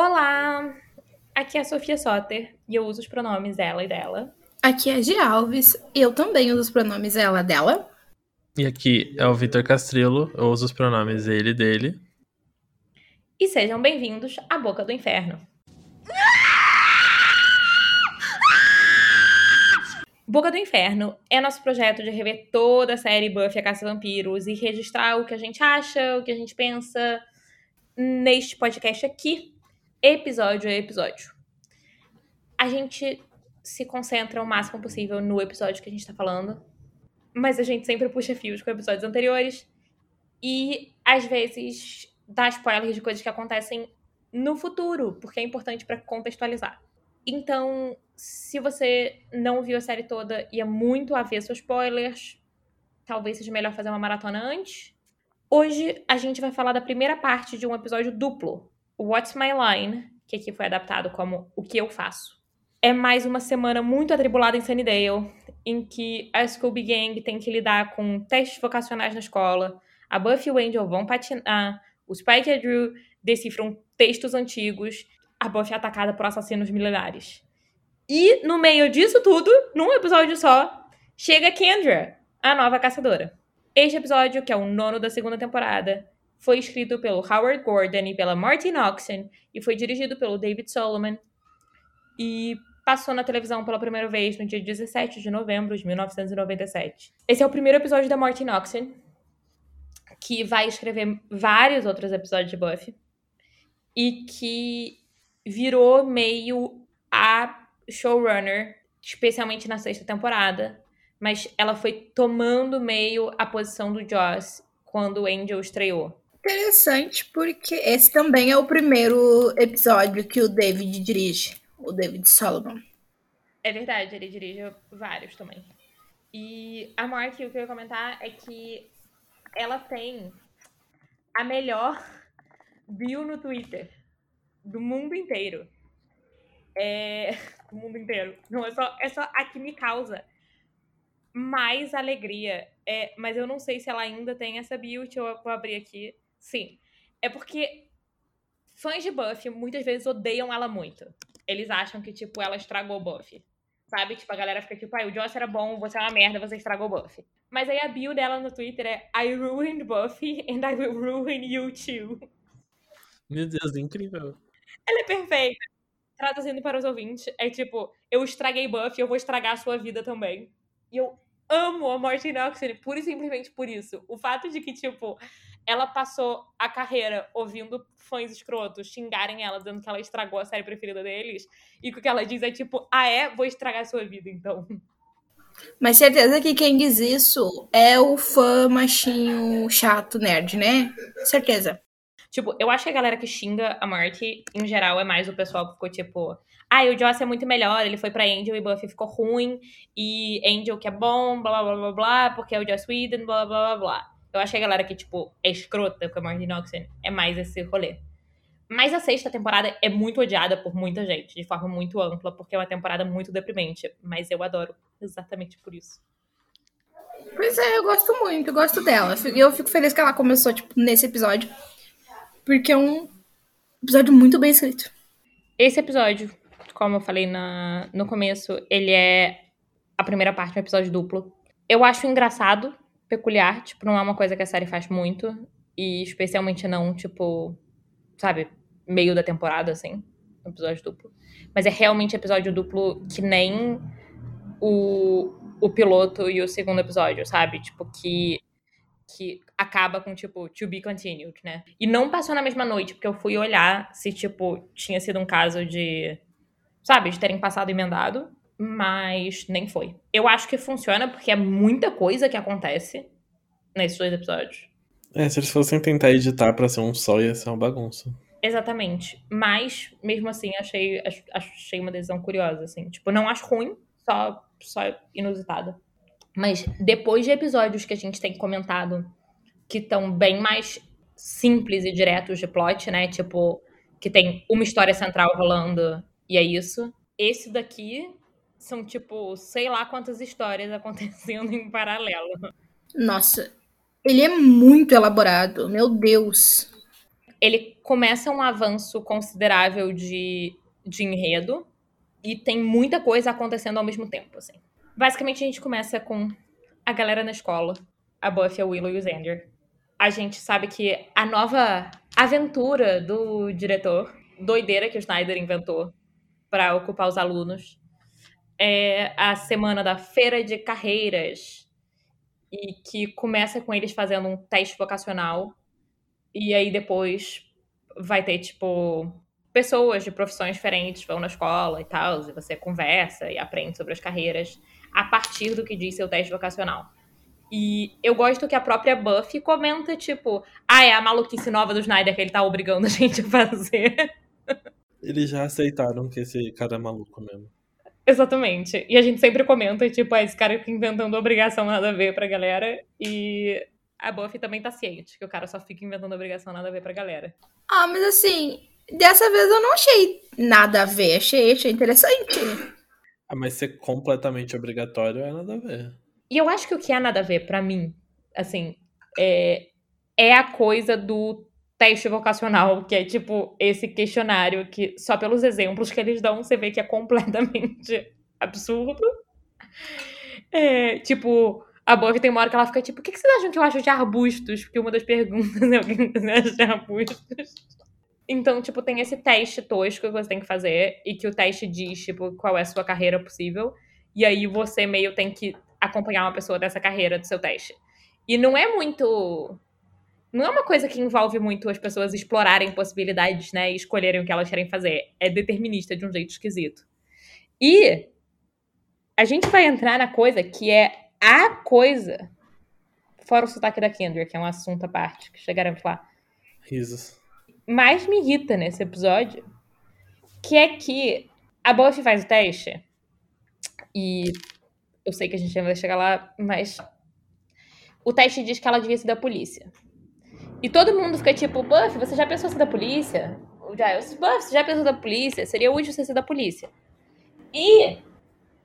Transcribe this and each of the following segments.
Olá! Aqui é a Sofia Soter e eu uso os pronomes ela e dela. Aqui é a G Alves, eu também uso os pronomes ela dela. E aqui é o Vitor Castrilo, eu uso os pronomes ele e dele. E sejam bem-vindos à Boca do Inferno. Boca do Inferno é nosso projeto de rever toda a série Buffy a Caça Vampiros e registrar o que a gente acha, o que a gente pensa neste podcast aqui, episódio a episódio. A gente se concentra o máximo possível no episódio que a gente tá falando, mas a gente sempre puxa fios com episódios anteriores e às vezes dá spoilers de coisas que acontecem no futuro, porque é importante para contextualizar. Então, se você não viu a série toda e é muito avesso a spoilers, talvez seja melhor fazer uma maratona antes. Hoje a gente vai falar da primeira parte de um episódio duplo, What's My Line, que aqui foi adaptado como O que eu faço. É mais uma semana muito atribulada em Sunnydale, em que a Scooby Gang tem que lidar com testes vocacionais na escola, a Buffy e o Angel vão patinar, o Spike e a Drew decifram textos antigos, a Buffy é atacada por assassinos milenares. E no meio disso tudo, num episódio só, chega Kendra, a nova caçadora. Este episódio, que é o nono da segunda temporada, foi escrito pelo Howard Gordon e pela Martin Oxen e foi dirigido pelo David Solomon e passou na televisão pela primeira vez no dia 17 de novembro de 1997. Esse é o primeiro episódio da Martin Oxen, que vai escrever vários outros episódios de Buffy e que virou meio a showrunner, especialmente na sexta temporada, mas ela foi tomando meio a posição do Joss quando Angel estreou interessante porque esse também é o primeiro episódio que o David dirige, o David Solomon. É verdade, ele dirige vários também. E a Mark, o que eu ia comentar é que ela tem a melhor bio no Twitter do mundo inteiro. É. Do mundo inteiro. Não, é só, é só a que me causa mais alegria. É, mas eu não sei se ela ainda tem essa bio. Deixa eu vou abrir aqui. Sim. É porque fãs de Buffy muitas vezes odeiam ela muito. Eles acham que, tipo, ela estragou Buffy. Sabe? Tipo, a galera fica tipo, ah, o Joss era bom, você é uma merda, você estragou Buffy. Mas aí a bio dela no Twitter é I ruined Buffy and I will ruin you too. Meu Deus, incrível. Ela é perfeita. Traduzindo para os ouvintes, é tipo, eu estraguei Buffy, eu vou estragar a sua vida também. E eu amo a Martin Oxley, pura e simplesmente por isso. O fato de que, tipo, ela passou a carreira ouvindo fãs escrotos xingarem ela, dizendo que ela estragou a série preferida deles. E o que ela diz é tipo, ah é? Vou estragar a sua vida, então. Mas certeza que quem diz isso é o fã machinho chato nerd, né? Certeza. Tipo, eu acho que a galera que xinga a Marty, em geral, é mais o pessoal que ficou tipo. Ah, o Joss é muito melhor, ele foi pra Angel e Buffy ficou ruim, e Angel que é bom, blá blá blá blá blá, porque é o Joss Whedon, blá blá blá blá. Eu acho que a galera que, tipo, é escrota com a Martin Oxen é mais esse rolê. Mas a sexta temporada é muito odiada por muita gente, de forma muito ampla, porque é uma temporada muito deprimente. Mas eu adoro exatamente por isso. Pois é, eu gosto muito, eu gosto dela. E eu fico feliz que ela começou, tipo, nesse episódio. Porque é um episódio muito bem escrito. Esse episódio, como eu falei na, no começo, ele é a primeira parte um episódio duplo. Eu acho engraçado peculiar, tipo, não é uma coisa que a série faz muito. E especialmente não, tipo, sabe, meio da temporada, assim, episódio duplo. Mas é realmente episódio duplo que nem o, o piloto e o segundo episódio, sabe? Tipo, que, que acaba com, tipo, to be continued, né? E não passou na mesma noite, porque eu fui olhar se, tipo, tinha sido um caso de, sabe, de terem passado emendado mas nem foi. Eu acho que funciona porque é muita coisa que acontece nesses dois episódios. É, se eles fossem tentar editar para ser um só, ia ser uma bagunça. Exatamente. Mas, mesmo assim, achei, achei uma decisão curiosa, assim. Tipo, não acho ruim, só, só inusitada. Mas depois de episódios que a gente tem comentado que estão bem mais simples e diretos de plot, né? Tipo, que tem uma história central rolando e é isso. Esse daqui são, tipo, sei lá quantas histórias acontecendo em paralelo. Nossa, ele é muito elaborado, meu Deus. ele começa um avanço considerável de, de enredo e tem muita coisa acontecendo ao mesmo tempo, assim. Basicamente, a gente começa com a galera na escola, a Buffy, a Willow e o Xander. A gente sabe que a nova aventura do diretor, doideira que o Snyder inventou para ocupar os alunos, é a semana da feira de carreiras e que começa com eles fazendo um teste vocacional e aí depois vai ter tipo pessoas de profissões diferentes vão na escola e tal, e você conversa e aprende sobre as carreiras a partir do que diz seu teste vocacional. E eu gosto que a própria Buffy comenta, tipo, ah, é a maluquice nova do Snyder que ele tá obrigando a gente a fazer. Eles já aceitaram que esse cara é maluco mesmo. Exatamente. E a gente sempre comenta, tipo, ah, esse cara fica inventando obrigação nada a ver pra galera. E a Buffy também tá ciente que o cara só fica inventando obrigação nada a ver pra galera. Ah, mas assim, dessa vez eu não achei nada a ver. Achei, achei interessante. Ah, mas ser completamente obrigatório é nada a ver. E eu acho que o que é nada a ver pra mim, assim, é, é a coisa do teste vocacional, que é tipo esse questionário que só pelos exemplos que eles dão você vê que é completamente absurdo. É, tipo, a Buffy tem uma hora que ela fica tipo, o que, que vocês acham que eu acho de arbustos? Porque uma das perguntas é o que você acha de arbustos. Então, tipo, tem esse teste tosco que você tem que fazer e que o teste diz, tipo, qual é a sua carreira possível. E aí você meio tem que acompanhar uma pessoa dessa carreira do seu teste. E não é muito não é uma coisa que envolve muito as pessoas explorarem possibilidades, né, e escolherem o que elas querem fazer. É determinista de um jeito esquisito. E a gente vai entrar na coisa que é a coisa, fora o sotaque da Kendra, que é um assunto à parte, que chegaremos lá. Risos. Mais me irrita nesse episódio, que é que a Buffy faz o teste, e eu sei que a gente ainda vai chegar lá, mas o teste diz que ela devia ser da polícia. E todo mundo fica tipo, Buffy, você já pensou ser da polícia? Já, eu, Buffy, você já pensou da polícia? Seria útil você ser da polícia. E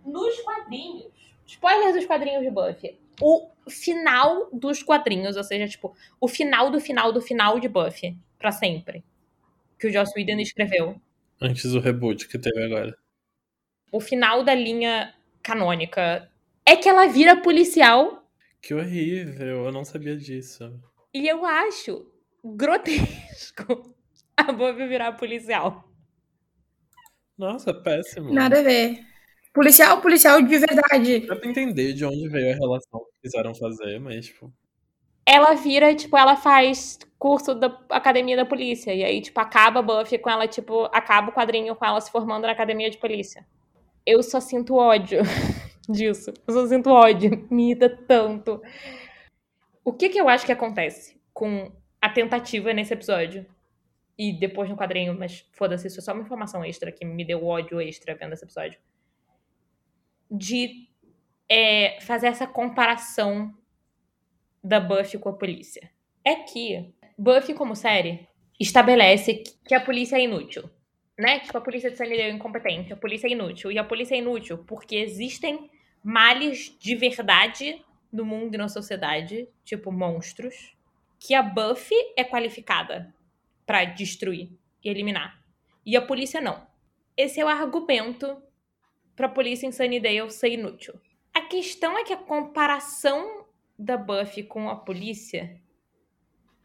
nos quadrinhos, spoiler dos quadrinhos de Buffy, o final dos quadrinhos, ou seja, tipo, o final do final do final de Buffy, para sempre, que o Joss Whedon escreveu. Antes do reboot que teve agora. O final da linha canônica é que ela vira policial. Que horrível, eu não sabia disso. E eu acho grotesco a Buffy virar policial. Nossa, péssimo. Nada a ver. Policial, policial de verdade. Dá pra entender de onde veio a relação que quiseram fazer, mas, tipo. Ela vira, tipo, ela faz curso da academia da polícia. E aí, tipo, acaba a Buffy com ela, tipo, acaba o quadrinho com ela se formando na academia de polícia. Eu só sinto ódio disso. Eu só sinto ódio. Me irrita tanto. O que que eu acho que acontece com a tentativa nesse episódio? E depois no quadrinho, mas foda-se, isso é só uma informação extra que me deu ódio extra vendo esse episódio de é, fazer essa comparação da Buffy com a polícia. É que Buffy, como série, estabelece que a polícia é inútil. Né? Tipo, a polícia de Sunnydale é incompetente, a polícia é inútil. E a polícia é inútil porque existem males de verdade no mundo e na sociedade, tipo monstros, que a Buffy é qualificada para destruir e eliminar. E a polícia não. Esse é o argumento pra polícia em Sunnydale ser inútil. A questão é que a comparação da Buffy com a polícia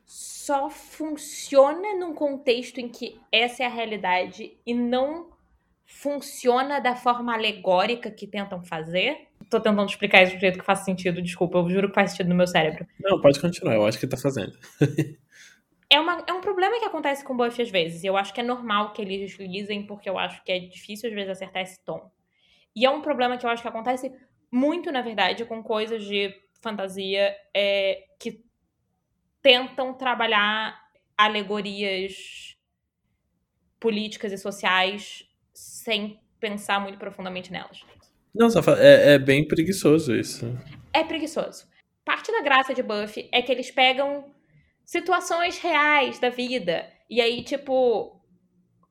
só funciona num contexto em que essa é a realidade e não funciona da forma alegórica que tentam fazer. Tô tentando explicar isso do jeito que faz sentido, desculpa, eu juro que faz sentido no meu cérebro. Não, pode continuar, eu acho que tá fazendo. é, uma, é um problema que acontece com Buffy às vezes. Eu acho que é normal que eles deslizem, porque eu acho que é difícil às vezes acertar esse tom. E é um problema que eu acho que acontece muito, na verdade, com coisas de fantasia é, que tentam trabalhar alegorias políticas e sociais sem pensar muito profundamente nelas. Não, só é, é bem preguiçoso isso. É preguiçoso. Parte da graça de Buffy é que eles pegam situações reais da vida e aí, tipo,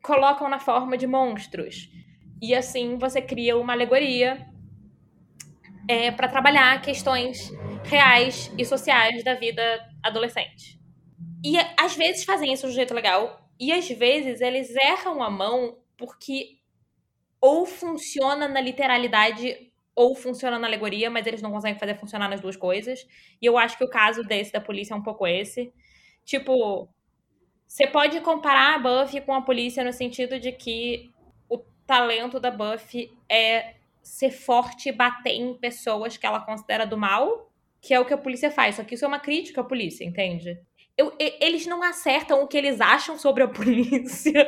colocam na forma de monstros. E assim você cria uma alegoria é, para trabalhar questões reais e sociais da vida adolescente. E às vezes fazem isso de um jeito legal, e às vezes eles erram a mão porque ou funciona na literalidade ou funciona na alegoria, mas eles não conseguem fazer funcionar nas duas coisas. E eu acho que o caso desse da polícia é um pouco esse. Tipo, você pode comparar a Buffy com a polícia no sentido de que o talento da Buffy é ser forte e bater em pessoas que ela considera do mal, que é o que a polícia faz. Só que isso é uma crítica à polícia, entende? Eu, eles não acertam o que eles acham sobre a polícia.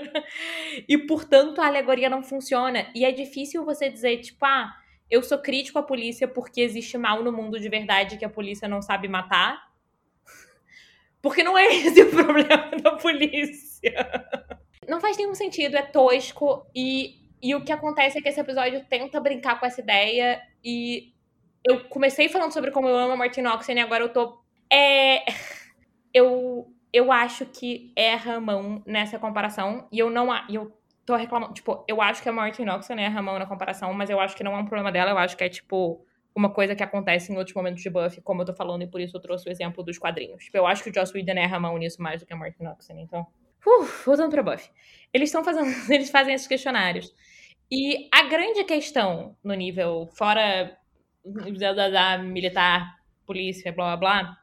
e, portanto, a alegoria não funciona. E é difícil você dizer, tipo, ah, eu sou crítico à polícia porque existe mal no mundo de verdade que a polícia não sabe matar. Porque não é esse o problema da polícia. Não faz nenhum sentido, é tosco e e o que acontece é que esse episódio tenta brincar com essa ideia e eu comecei falando sobre como eu amo a Martin Oxen e agora eu tô. É. Eu, eu acho que erra a mão nessa comparação e eu não. Eu tô reclamando. Tipo, eu acho que a Martin Oxen erra a mão na comparação, mas eu acho que não é um problema dela, eu acho que é tipo uma coisa que acontece em outros momentos de Buffy, como eu tô falando, e por isso eu trouxe o exemplo dos quadrinhos. Tipo, eu acho que o Joss Whedon erra a mão nisso mais do que a Martin Oxen, então. Uh, voltando pra Buffy. Eles estão fazendo. Eles fazem esses questionários. E a grande questão no nível fora militar, polícia, blá blá blá,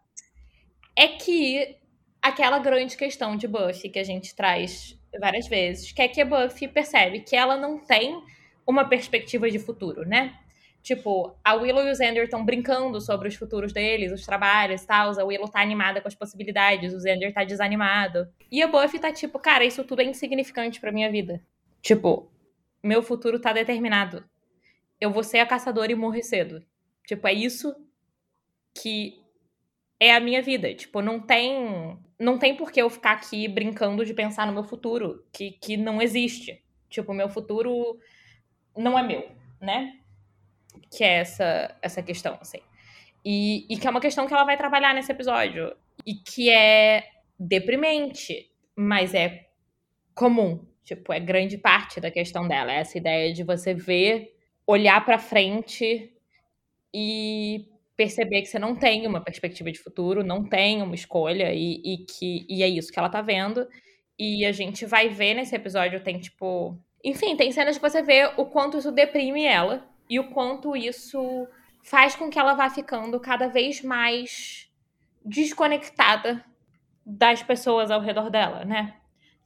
é que aquela grande questão de Buffy que a gente traz várias vezes, que é que a Buffy percebe que ela não tem uma perspectiva de futuro, né? Tipo, a Willow e o Xander estão brincando sobre os futuros deles, os trabalhos e tal. A Willow tá animada com as possibilidades, o Xander tá desanimado. E a Buffy tá tipo, cara, isso tudo é insignificante pra minha vida. Tipo, meu futuro tá determinado. Eu vou ser a caçadora e morrer cedo. Tipo, é isso que é a minha vida. Tipo, não tem. Não tem por que eu ficar aqui brincando de pensar no meu futuro, que, que não existe. Tipo, meu futuro não é meu, né? Que é essa, essa questão, assim. E, e que é uma questão que ela vai trabalhar nesse episódio. E que é deprimente, mas é comum. Tipo, é grande parte da questão dela. É essa ideia de você ver, olhar para frente e perceber que você não tem uma perspectiva de futuro, não tem uma escolha e, e que e é isso que ela tá vendo. E a gente vai ver nesse episódio tem tipo, enfim, tem cenas que você vê o quanto isso deprime ela e o quanto isso faz com que ela vá ficando cada vez mais desconectada das pessoas ao redor dela, né?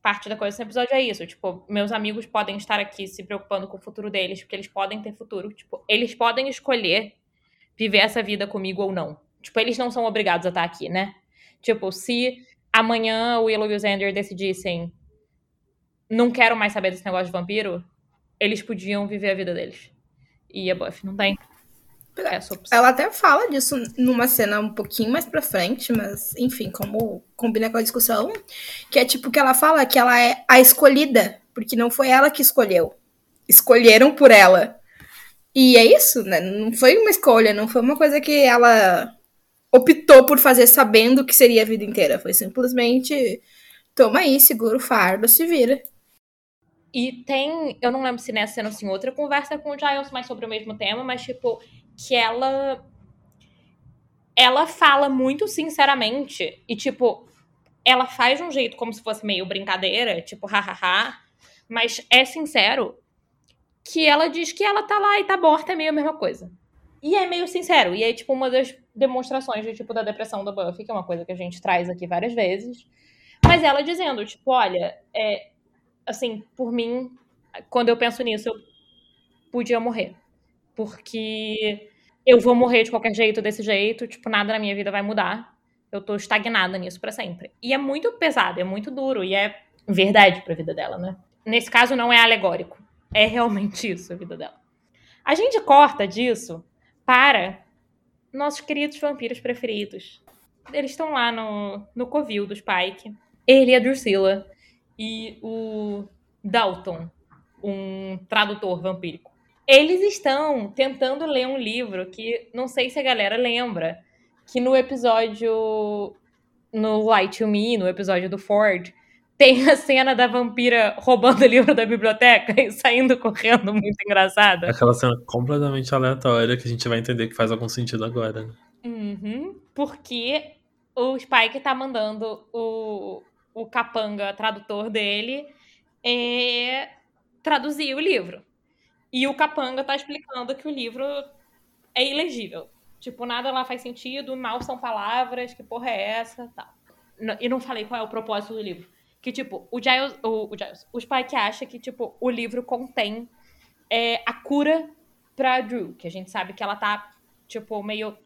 parte da coisa desse episódio é isso. Tipo, meus amigos podem estar aqui se preocupando com o futuro deles, porque eles podem ter futuro. Tipo, eles podem escolher viver essa vida comigo ou não. Tipo, eles não são obrigados a estar aqui, né? Tipo, se amanhã o Willow e o Xander decidissem não quero mais saber desse negócio de vampiro, eles podiam viver a vida deles. E a Buffy não tem. É ela até fala disso numa cena um pouquinho mais pra frente, mas enfim, como combina com a discussão, que é tipo que ela fala que ela é a escolhida, porque não foi ela que escolheu. Escolheram por ela. E é isso, né? Não foi uma escolha, não foi uma coisa que ela optou por fazer sabendo que seria a vida inteira. Foi simplesmente toma aí, segura o fardo, se vira. E tem, eu não lembro se nessa cena ou se em outra conversa com o Giles mais sobre o mesmo tema, mas tipo, que ela ela fala muito sinceramente e tipo ela faz de um jeito como se fosse meio brincadeira, tipo hahaha, mas é sincero que ela diz que ela tá lá e tá morta é meio a mesma coisa. E é meio sincero, e é tipo uma das demonstrações de tipo da depressão da Buffy, que é uma coisa que a gente traz aqui várias vezes. Mas ela dizendo, tipo, olha, é, assim, por mim, quando eu penso nisso, eu podia morrer. Porque eu vou morrer de qualquer jeito, desse jeito, tipo, nada na minha vida vai mudar. Eu tô estagnada nisso para sempre. E é muito pesado, é muito duro, e é verdade pra vida dela, né? Nesse caso, não é alegórico. É realmente isso a vida dela. A gente corta disso para nossos queridos vampiros preferidos. Eles estão lá no, no covil do Spike. Ele e a Drusilla. E o Dalton, um tradutor vampírico. Eles estão tentando ler um livro que não sei se a galera lembra, que no episódio no Light to Me, no episódio do Ford, tem a cena da vampira roubando o livro da biblioteca e saindo correndo, muito engraçada. Aquela cena completamente aleatória que a gente vai entender que faz algum sentido agora. Né? Uhum, porque o Spike tá mandando o, o capanga tradutor dele é, traduzir o livro. E o capanga tá explicando que o livro é ilegível. Tipo, nada lá faz sentido, mal são palavras, que porra é essa, tal. E não falei qual é o propósito do livro. Que, tipo, o Giles, o, o, Giles, o Spike acha que, tipo, o livro contém é, a cura pra Drew, que a gente sabe que ela tá, tipo, meio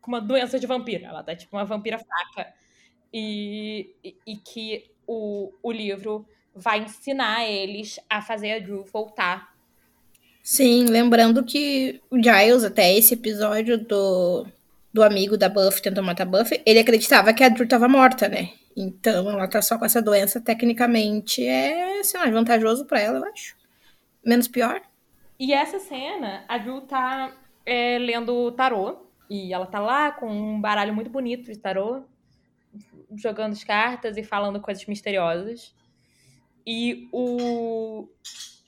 com uma doença de vampira. Ela tá, tipo, uma vampira fraca. E, e, e que o, o livro vai ensinar eles a fazer a Drew voltar. Sim, lembrando que o Giles, até esse episódio do, do amigo da Buffy tentando matar a Buffy, ele acreditava que a Drew tava morta, né? Então ela tá só com essa doença, tecnicamente é, sei lá, vantajoso para ela, eu acho. Menos pior. E essa cena, a Drew tá é, lendo tarô. E ela tá lá com um baralho muito bonito de tarô, jogando as cartas e falando coisas misteriosas. E o.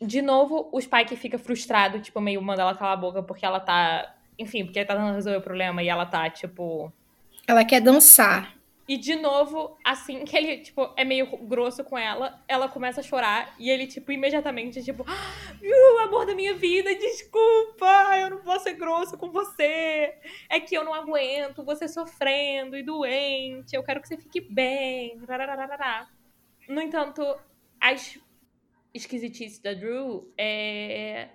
De novo, o Spike fica frustrado, tipo, meio manda ela calar a boca porque ela tá. Enfim, porque ele tá tentando resolver o problema e ela tá, tipo. Ela quer dançar. E de novo, assim que ele, tipo, é meio grosso com ela, ela começa a chorar e ele, tipo, imediatamente, tipo, ah, amor da minha vida, desculpa, eu não posso ser grosso com você. É que eu não aguento você sofrendo e doente, eu quero que você fique bem. No entanto, as esquisitices da Drew é...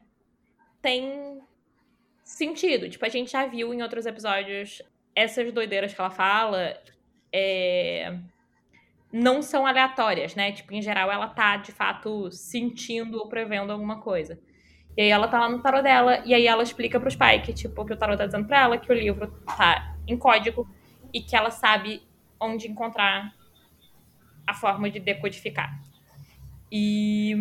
tem sentido. Tipo, a gente já viu em outros episódios essas doideiras que ela fala é, não são aleatórias, né? Tipo, em geral, ela tá, de fato, sentindo ou prevendo alguma coisa. E aí ela tá lá no tarot dela, e aí ela explica pro Spike, tipo, que o tarot tá dizendo pra ela que o livro tá em código e que ela sabe onde encontrar a forma de decodificar. E,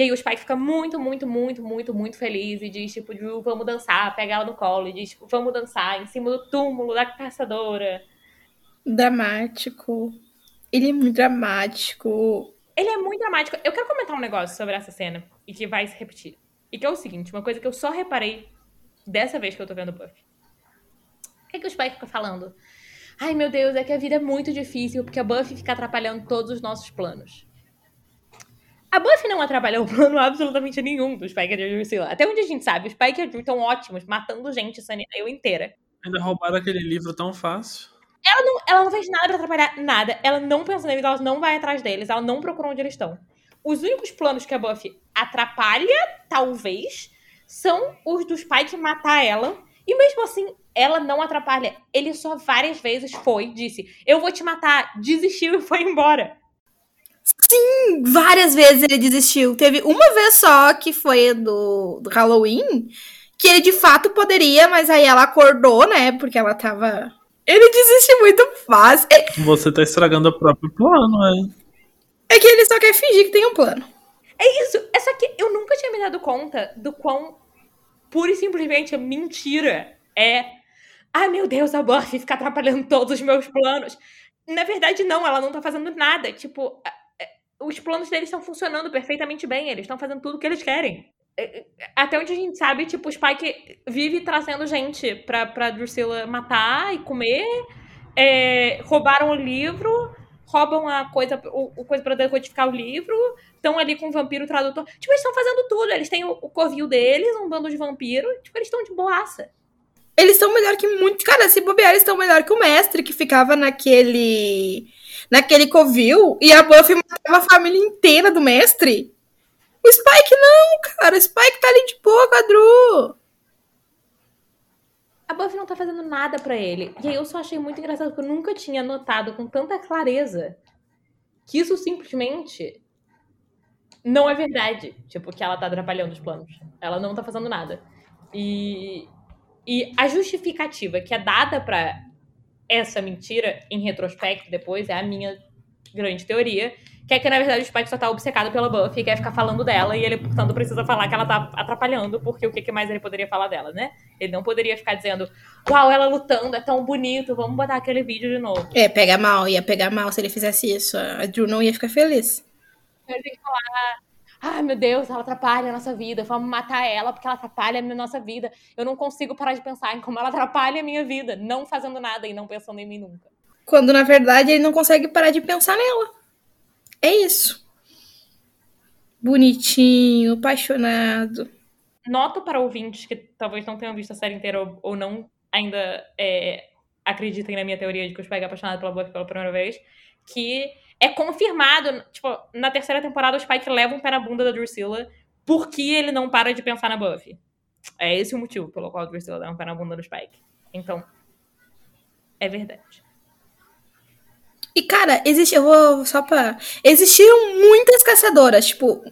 e aí o Spike fica muito, muito, muito, muito, muito feliz e diz, tipo, Drew, vamos dançar, pega ela no colo e diz, tipo, vamos dançar em cima do túmulo da caçadora dramático. Ele é muito dramático. Ele é muito dramático. Eu quero comentar um negócio sobre essa cena e que vai se repetir. E que é o seguinte, uma coisa que eu só reparei dessa vez que eu tô vendo Buffy. O que, é que o Spike fica falando? Ai, meu Deus, é que a vida é muito difícil porque a Buffy fica atrapalhando todos os nossos planos. A Buffy não atrapalhou o plano absolutamente nenhum do Spike e a Drusilla. Até onde a gente sabe, o Spike e a Drew estão ótimos, matando gente, eu inteira. Ainda roubaram aquele livro tão fácil. Ela não, ela não fez nada pra atrapalhar nada. Ela não pensa neles, ela não vai atrás deles, ela não procura onde eles estão. Os únicos planos que a Buffy atrapalha, talvez, são os do Spike matar ela. E mesmo assim, ela não atrapalha. Ele só várias vezes foi, disse: Eu vou te matar, desistiu e foi embora. Sim, várias vezes ele desistiu. Teve uma vez só que foi do, do Halloween, que ele de fato poderia, mas aí ela acordou, né? Porque ela tava ele desiste muito fácil. É... Você tá estragando o próprio plano, é. É que ele só quer fingir que tem um plano. É isso. É só que eu nunca tinha me dado conta do quão pura e simplesmente mentira é. Ah, meu Deus, a Buffy fica atrapalhando todos os meus planos. Na verdade, não, ela não tá fazendo nada. Tipo, os planos deles estão funcionando perfeitamente bem. Eles estão fazendo tudo o que eles querem. É, até onde a gente sabe, tipo, o Spike vive trazendo gente pra, pra Drusilla matar e comer. É, roubaram o livro, roubam a coisa, o, o coisa pra decodificar o livro, estão ali com o vampiro tradutor. Tipo, eles estão fazendo tudo. Eles têm o, o covil deles, um bando de vampiro. Tipo, eles estão de boaça. Eles estão melhor que muito. Cara, se bobear, eles estão melhor que o mestre que ficava naquele. Naquele covil e a Buffy matava a família inteira do mestre. O Spike não, cara. O Spike tá ali de boa com a Buffy não tá fazendo nada para ele. E aí eu só achei muito engraçado porque eu nunca tinha notado com tanta clareza que isso simplesmente não é verdade. Tipo, que ela tá atrapalhando os planos. Ela não tá fazendo nada. E, e a justificativa que é dada para essa mentira, em retrospecto, depois, é a minha grande teoria, que é que, na verdade, o Spike só tá obcecado pela Buffy e quer ficar falando dela, e ele, portanto, precisa falar que ela tá atrapalhando, porque o que mais ele poderia falar dela, né? Ele não poderia ficar dizendo, uau, ela lutando, é tão bonito, vamos botar aquele vídeo de novo. É, pega mal, ia pegar mal se ele fizesse isso. A Drew não ia ficar feliz. Ele tem que falar, Ai, meu Deus, ela atrapalha a nossa vida. Vamos matar ela porque ela atrapalha a nossa vida. Eu não consigo parar de pensar em como ela atrapalha a minha vida, não fazendo nada e não pensando em mim nunca Quando na verdade ele não consegue parar de pensar nela. É isso. Bonitinho, apaixonado. Noto para ouvintes que talvez não tenham visto a série inteira ou, ou não ainda é, acreditem na minha teoria de que o Spike é apaixonado pela Buffy pela primeira vez, que é confirmado, tipo, na terceira temporada o Spike leva um pé na bunda da Drusilla porque ele não para de pensar na Buffy. É esse o motivo pelo qual a Drusilla leva um pé na bunda do Spike. Então, é verdade. E, cara, existe, eu vou só pra... Existiram muitas caçadoras, tipo,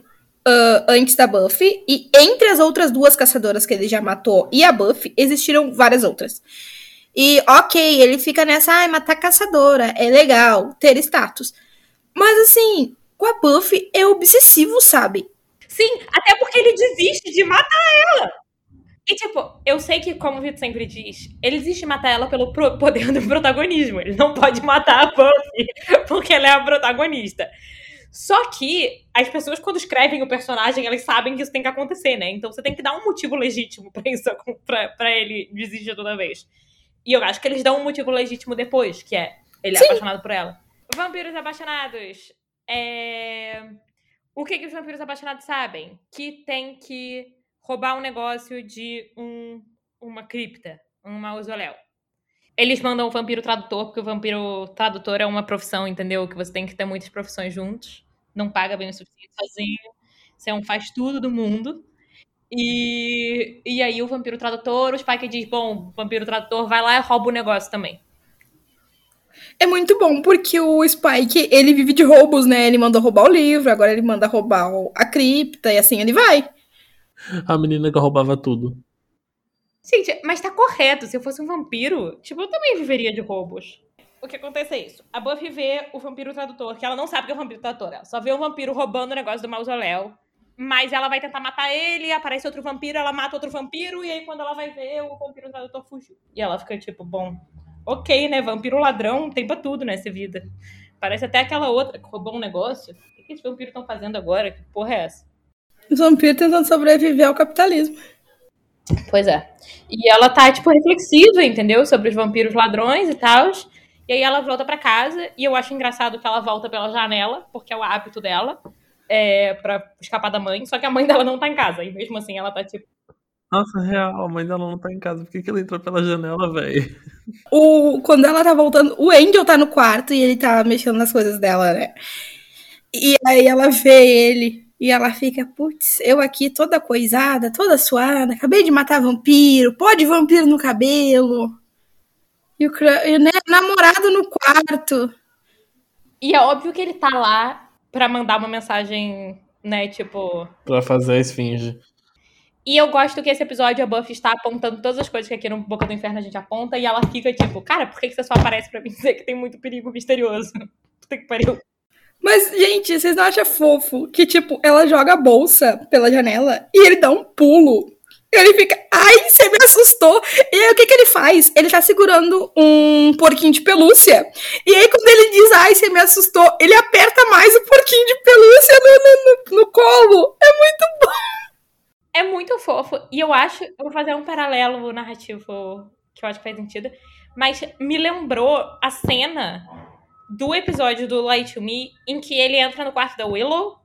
Uh, antes da Buffy, e entre as outras duas caçadoras que ele já matou e a Buffy, existiram várias outras. E ok, ele fica nessa, ai, matar caçadora, é legal, ter status. Mas assim, com a Buffy é obsessivo, sabe? Sim, até porque ele desiste de matar ela. E, tipo, eu sei que, como o Vitor sempre diz, ele desiste de matar ela pelo poder do protagonismo. Ele não pode matar a Buffy porque ela é a protagonista. Só que as pessoas, quando escrevem o personagem, elas sabem que isso tem que acontecer, né? Então você tem que dar um motivo legítimo pra, isso, pra, pra ele desistir toda vez. E eu acho que eles dão um motivo legítimo depois, que é ele é Sim. apaixonado por ela. Vampiros apaixonados. É... O que, que os vampiros apaixonados sabem? Que tem que roubar um negócio de um, uma cripta, um mausoléu. Eles mandam o vampiro tradutor, porque o vampiro tradutor é uma profissão, entendeu? Que você tem que ter muitas profissões juntos. Não paga bem o suficiente sozinho. Você é um faz tudo do mundo. E, e aí o vampiro tradutor, o Spike diz, bom, o vampiro tradutor vai lá e rouba o negócio também. É muito bom, porque o Spike, ele vive de roubos, né? Ele manda roubar o livro, agora ele manda roubar a cripta, e assim ele vai. A menina que roubava tudo. Gente, mas tá correto. Se eu fosse um vampiro, tipo, eu também viveria de roubos. O que acontece é isso. A Buffy vê o vampiro tradutor, que ela não sabe que é o vampiro tradutor. Ela só vê o vampiro roubando o negócio do mausoléu. Mas ela vai tentar matar ele, aparece outro vampiro, ela mata outro vampiro, e aí quando ela vai ver, o vampiro tradutor fugiu. E ela fica tipo, bom, ok, né? Vampiro ladrão tem pra tudo nessa vida. Parece até aquela outra que roubou um negócio. O que esses vampiros estão fazendo agora? Que porra é essa? Os vampiros tentando sobreviver ao capitalismo. Pois é. E ela tá, tipo, reflexiva, entendeu? Sobre os vampiros ladrões e tal. E aí ela volta para casa, e eu acho engraçado que ela volta pela janela, porque é o hábito dela, é, pra escapar da mãe. Só que a mãe dela não tá em casa, e mesmo assim ela tá, tipo. Nossa, real, a mãe dela não tá em casa. Por que, que ela entrou pela janela, velho? O, quando ela tá voltando, o Angel tá no quarto e ele tá mexendo nas coisas dela, né? E aí ela vê ele e ela fica, putz, eu aqui toda coisada, toda suada, acabei de matar vampiro, pode vampiro no cabelo. E o, e, né, namorado no quarto. E é óbvio que ele tá lá pra mandar uma mensagem, né, tipo. Pra fazer a esfinge. E eu gosto que esse episódio a Buffy está apontando todas as coisas que aqui no Boca do Inferno a gente aponta e ela fica tipo, cara, por que você só aparece pra mim dizer que tem muito perigo misterioso? Puta que pariu. Mas, gente, vocês não acham fofo que, tipo, ela joga a bolsa pela janela e ele dá um pulo. Ele fica, ai, você me assustou. E aí, o que que ele faz? Ele tá segurando um porquinho de pelúcia. E aí, quando ele diz, ai, você me assustou, ele aperta mais o porquinho de pelúcia no, no, no, no colo. É muito bom. É muito fofo. E eu acho, eu vou fazer um paralelo narrativo que eu acho que faz sentido. Mas me lembrou a cena do episódio do Light to Me em que ele entra no quarto da Willow.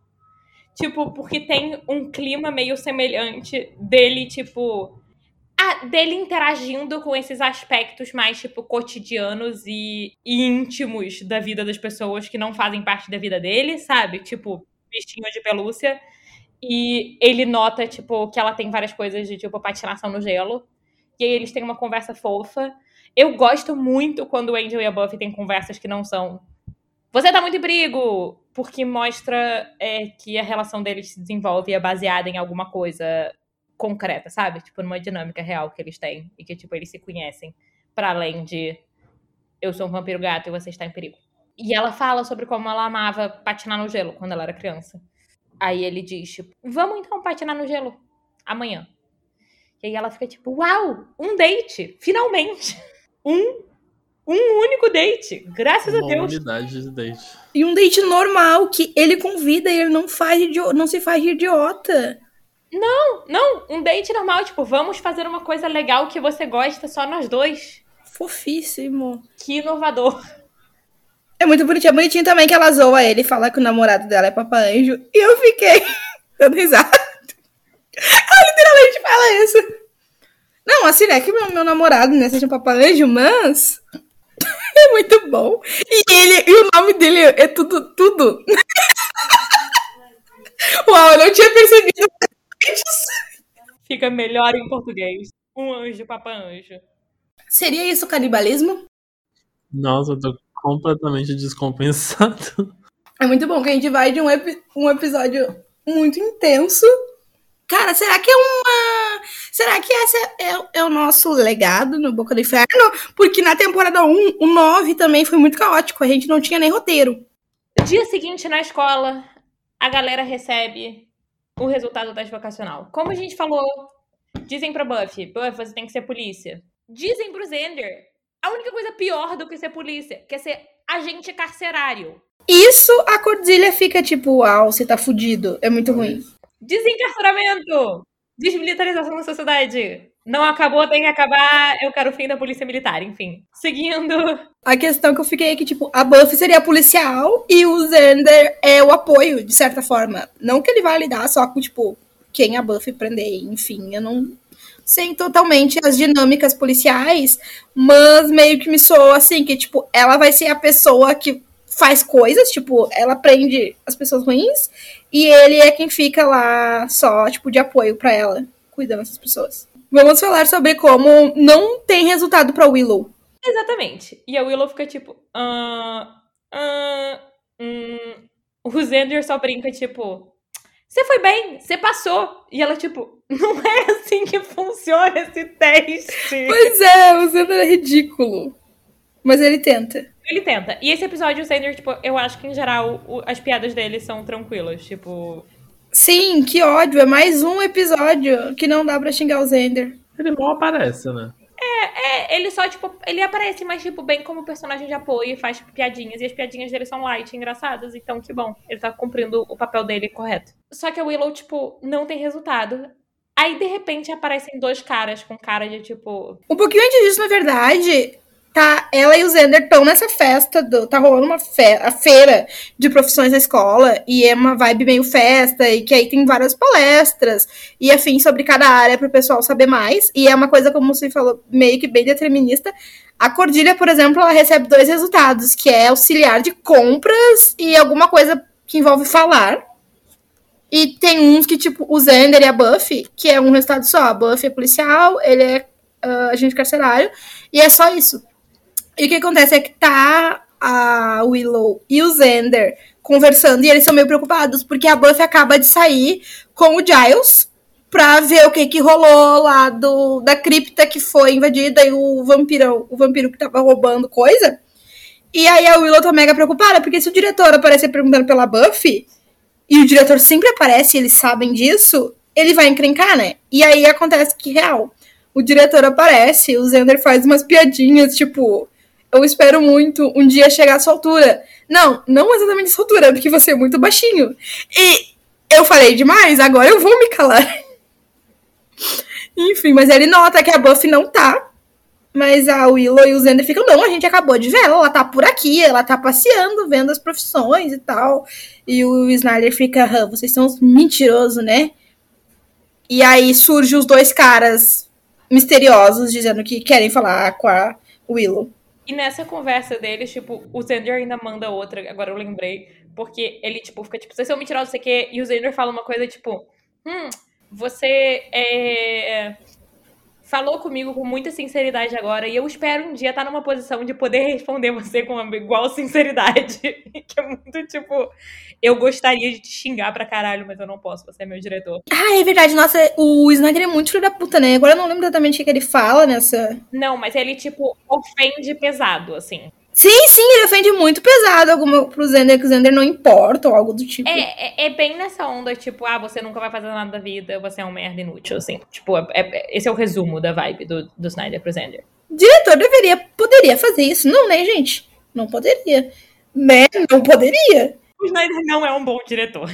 Tipo, porque tem um clima meio semelhante dele, tipo. Ah, dele interagindo com esses aspectos mais, tipo, cotidianos e, e íntimos da vida das pessoas que não fazem parte da vida dele, sabe? Tipo, bichinho de pelúcia. E ele nota, tipo, que ela tem várias coisas de, tipo, patinação no gelo. E aí eles têm uma conversa fofa. Eu gosto muito quando o Angel e a Buffy têm conversas que não são. Você tá muito em perigo! Porque mostra é, que a relação deles se desenvolve e é baseada em alguma coisa concreta, sabe? Tipo, numa dinâmica real que eles têm. E que, tipo, eles se conhecem. para além de eu sou um vampiro gato e você está em perigo. E ela fala sobre como ela amava patinar no gelo quando ela era criança. Aí ele diz, tipo, vamos então patinar no gelo amanhã. E aí ela fica tipo, uau, um date, finalmente. Um um único date, graças Uma a Deus. unidade de date. E um date normal que ele convida e ele não faz não se faz idiota. Não, não, um date normal, tipo, vamos fazer uma coisa legal que você gosta só nós dois. Fofíssimo. Que inovador. É muito bonitinho. É bonitinho também que ela zoa ele e fala que o namorado dela é Papa Anjo. E eu fiquei dando risada. Ela literalmente fala isso. Não, assim, não é que meu, meu namorado né, seja um Papa Anjo, mas. é muito bom. E ele, e o nome dele é tudo, tudo. Uau, eu não tinha percebido Fica melhor em português. Um anjo, Papa Anjo. Seria isso canibalismo? Nossa, eu tô completamente descompensado. É muito bom que a gente vai de um, epi um episódio muito intenso. Cara, será que é uma. Será que esse é, é, o nosso legado no Boca do Inferno? Porque na temporada 1, o 9 também foi muito caótico. A gente não tinha nem roteiro. Dia seguinte na escola, a galera recebe o resultado da vocacional. Como a gente falou, dizem pra Buffy, Buffy, você tem que ser polícia. Dizem pro Xander, a única coisa pior do que ser polícia, que é ser agente carcerário. Isso a Cordilha fica tipo, uau, você tá fudido. É muito ruim. Desencarceramento! Desmilitarização da sociedade. Não acabou, tem que acabar. Eu quero o fim da polícia militar, enfim. Seguindo. A questão que eu fiquei é que, tipo, a Buffy seria policial e o Xander é o apoio, de certa forma. Não que ele vá lidar só com, tipo, quem a Buffy prender, enfim. Eu não sem totalmente as dinâmicas policiais, mas meio que me soa assim, que, tipo, ela vai ser a pessoa que faz coisas, tipo, ela prende as pessoas ruins, e ele é quem fica lá só, tipo, de apoio para ela, cuidando dessas pessoas. Vamos falar sobre como não tem resultado pra Willow. Exatamente. E a Willow fica tipo, ah, ah, hum. O Xander só brinca, tipo, você foi bem, você passou. E ela, tipo, não é assim que funciona esse teste. Pois é, o Xander é ridículo. Mas ele tenta. Ele tenta. E esse episódio, o Xander, tipo, eu acho que em geral o, as piadas dele são tranquilas. Tipo. Sim, que ódio. É mais um episódio que não dá pra xingar o Xander. Ele mal aparece, né? É, é, ele só, tipo, ele aparece, mas, tipo, bem como personagem de apoio e faz piadinhas. E as piadinhas dele são light, engraçadas. Então, que bom. Ele tá cumprindo o papel dele correto. Só que a Willow, tipo, não tem resultado. Aí, de repente, aparecem dois caras com cara de, tipo... Um pouquinho antes disso, na verdade, tá, ela e o Zender estão nessa festa, do, tá rolando uma fe a feira de profissões na escola, e é uma vibe meio festa, e que aí tem várias palestras, e afim sobre cada área para o pessoal saber mais, e é uma coisa, como você falou, meio que bem determinista. A Cordilha, por exemplo, ela recebe dois resultados, que é auxiliar de compras e alguma coisa que envolve falar. E tem uns que, tipo, o Zender e a Buffy, que é um resultado só. A Buffy é policial, ele é uh, agente carcerário, e é só isso. E o que acontece é que tá a Willow e o Xander conversando e eles são meio preocupados porque a Buffy acaba de sair com o Giles pra ver o que que rolou lá do, da cripta que foi invadida e o vampiro, o vampiro que tava roubando coisa. E aí a Willow tá mega preocupada, porque se o diretor aparecer perguntando pela Buffy, e o diretor sempre aparece e eles sabem disso, ele vai encrencar, né? E aí acontece que, real, o diretor aparece, o Xander faz umas piadinhas, tipo, eu espero muito um dia chegar à sua altura. Não, não exatamente à sua altura, porque você é muito baixinho. E eu falei demais, agora eu vou me calar. Enfim, mas ele nota que a Buffy não tá. Mas a Willow e o Zender ficam, não, a gente acabou de ver ela, ela tá por aqui, ela tá passeando, vendo as profissões e tal. E o Snyder fica, vocês são mentirosos, né? E aí surgem os dois caras misteriosos dizendo que querem falar com a Willow. E nessa conversa deles, tipo, o Xander ainda manda outra, agora eu lembrei, porque ele, tipo, fica tipo, vocês são mentirosos, sei que, e o Xander fala uma coisa, tipo, hum, você é, falou comigo com muita sinceridade agora, e eu espero um dia estar numa posição de poder responder você com igual sinceridade, que é muito, tipo, eu gostaria de te xingar pra caralho, mas eu não posso, você é meu diretor. Ah, é verdade. Nossa, o Snyder é muito filho da puta, né? Agora eu não lembro exatamente o que ele fala nessa. Não, mas ele, tipo, ofende pesado, assim. Sim, sim, ele ofende muito pesado alguma pro Zender, que o Zender não importa ou algo do tipo. É, é, é, bem nessa onda, tipo, ah, você nunca vai fazer nada da vida, você é um merda inútil, assim. Tipo, é, é, esse é o resumo da vibe do, do Snyder pro Zender. Diretor deveria, poderia fazer isso. Não, né, gente? Não poderia. Né? Não poderia. O Snyder não é um bom diretor.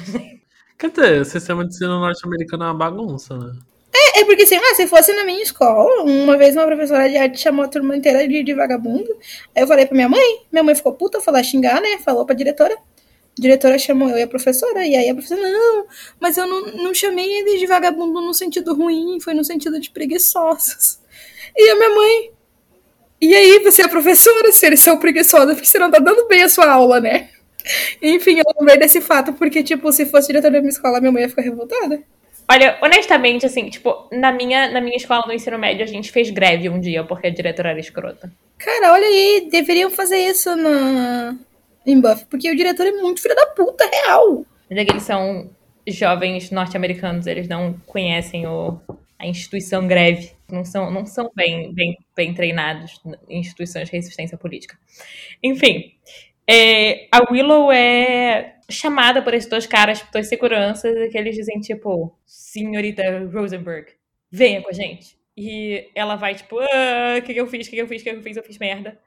Quer dizer, o sistema de ensino norte-americano é uma bagunça, né? É, é porque assim, ah, se fosse na minha escola, uma vez uma professora de arte chamou a turma inteira de, de vagabundo. Aí eu falei pra minha mãe, minha mãe ficou puta, falou xingar, né? Falou pra diretora. A diretora chamou eu e a professora, e aí a professora, não, mas eu não, não chamei eles de vagabundo no sentido ruim, foi no sentido de preguiçosos. E a minha mãe, e aí você é professora, se eles são preguiçosos, porque você não tá dando bem a sua aula, né? Enfim, eu lembrei desse fato, porque, tipo, se fosse diretora da minha escola, minha mãe ia ficar revoltada. Olha, honestamente, assim, tipo, na minha, na minha escola no ensino médio, a gente fez greve um dia porque a diretora era escrota. Cara, olha aí, deveriam fazer isso na, em Buffy, porque o diretor é muito filho da puta, real. Mas é que eles são jovens norte-americanos, eles não conhecem o, a instituição greve, não são, não são bem, bem, bem treinados em instituições de resistência política. Enfim, é, a Willow é chamada por esses dois caras, dois seguranças, e que eles dizem, tipo, senhorita Rosenberg, venha com a gente. E ela vai, tipo, ah, o que, que eu fiz, o que, que eu fiz, o que, que eu fiz, eu fiz merda.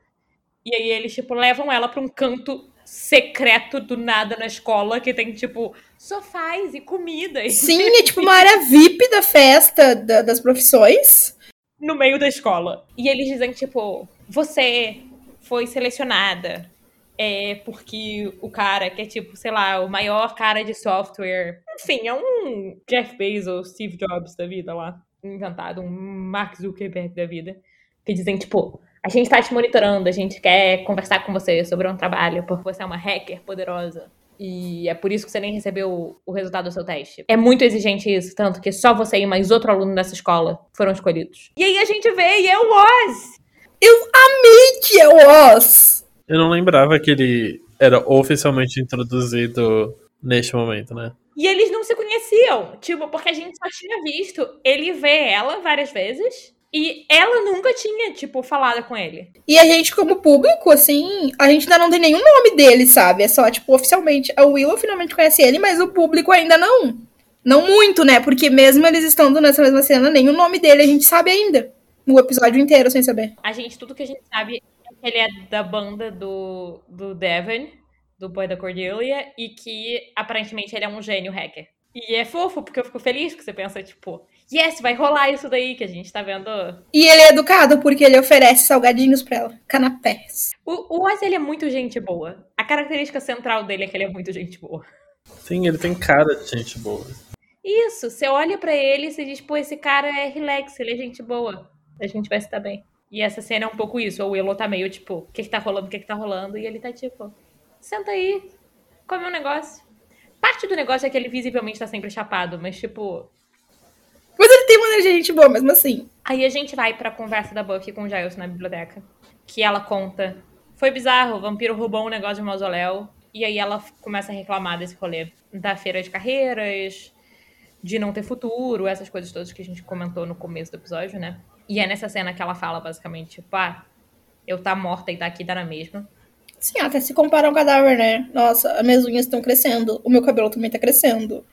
E aí eles, tipo, levam ela pra um canto secreto do nada na escola, que tem, tipo, sofás e comida. Sim, é tipo uma área VIP da festa da, das profissões. No meio da escola. E eles dizem, tipo, você foi selecionada é porque o cara que é tipo, sei lá, o maior cara de software. Enfim, é um Jeff Bezos, Steve Jobs da vida lá, inventado, um Mark Zuckerberg da vida, que dizem, tipo, a gente tá te monitorando, a gente quer conversar com você sobre um trabalho, porque você é uma hacker poderosa. E é por isso que você nem recebeu o resultado do seu teste. É muito exigente isso, tanto que só você e mais outro aluno dessa escola foram escolhidos. E aí a gente vê e é o Oz! Eu amei que é o Oz! Eu não lembrava que ele era oficialmente introduzido neste momento, né? E eles não se conheciam, tipo, porque a gente só tinha visto ele ver ela várias vezes e ela nunca tinha, tipo, falado com ele. E a gente, como público, assim, a gente ainda não tem nenhum nome dele, sabe? É só, tipo, oficialmente. A Willow finalmente conhece ele, mas o público ainda não. Não muito, né? Porque mesmo eles estando nessa mesma cena, nem o nome dele a gente sabe ainda. O episódio inteiro sem saber. A gente, tudo que a gente sabe é ele é da banda do, do Devon, do Boy da Cordelia, e que aparentemente ele é um gênio hacker. E é fofo, porque eu fico feliz que você pensa, tipo, yes, vai rolar isso daí que a gente tá vendo. E ele é educado porque ele oferece salgadinhos pra ela, canapés. O, o Oz, ele é muito gente boa. A característica central dele é que ele é muito gente boa. Sim, ele tem cara de gente boa. Isso, você olha para ele e você diz, pô, esse cara é relax, ele é gente boa. A gente vai estar bem. E essa cena é um pouco isso. O Willow tá meio tipo, o que que tá rolando, o que que tá rolando? E ele tá tipo, senta aí, come um negócio. Parte do negócio é que ele visivelmente tá sempre chapado, mas tipo, mas ele tem uma energia gente boa, mesmo assim. Aí a gente vai pra conversa da Buffy com o Giles na biblioteca. Que ela conta. Foi bizarro, o vampiro roubou um negócio de mausoléu. E aí ela começa a reclamar desse rolê. Da feira de carreiras, de não ter futuro, essas coisas todas que a gente comentou no começo do episódio, né? E é nessa cena que ela fala, basicamente, tipo, ah, eu tá morta e tá aqui, dá na mesma. Sim, até se compara um cadáver, né? Nossa, as minhas unhas estão crescendo, o meu cabelo também tá crescendo.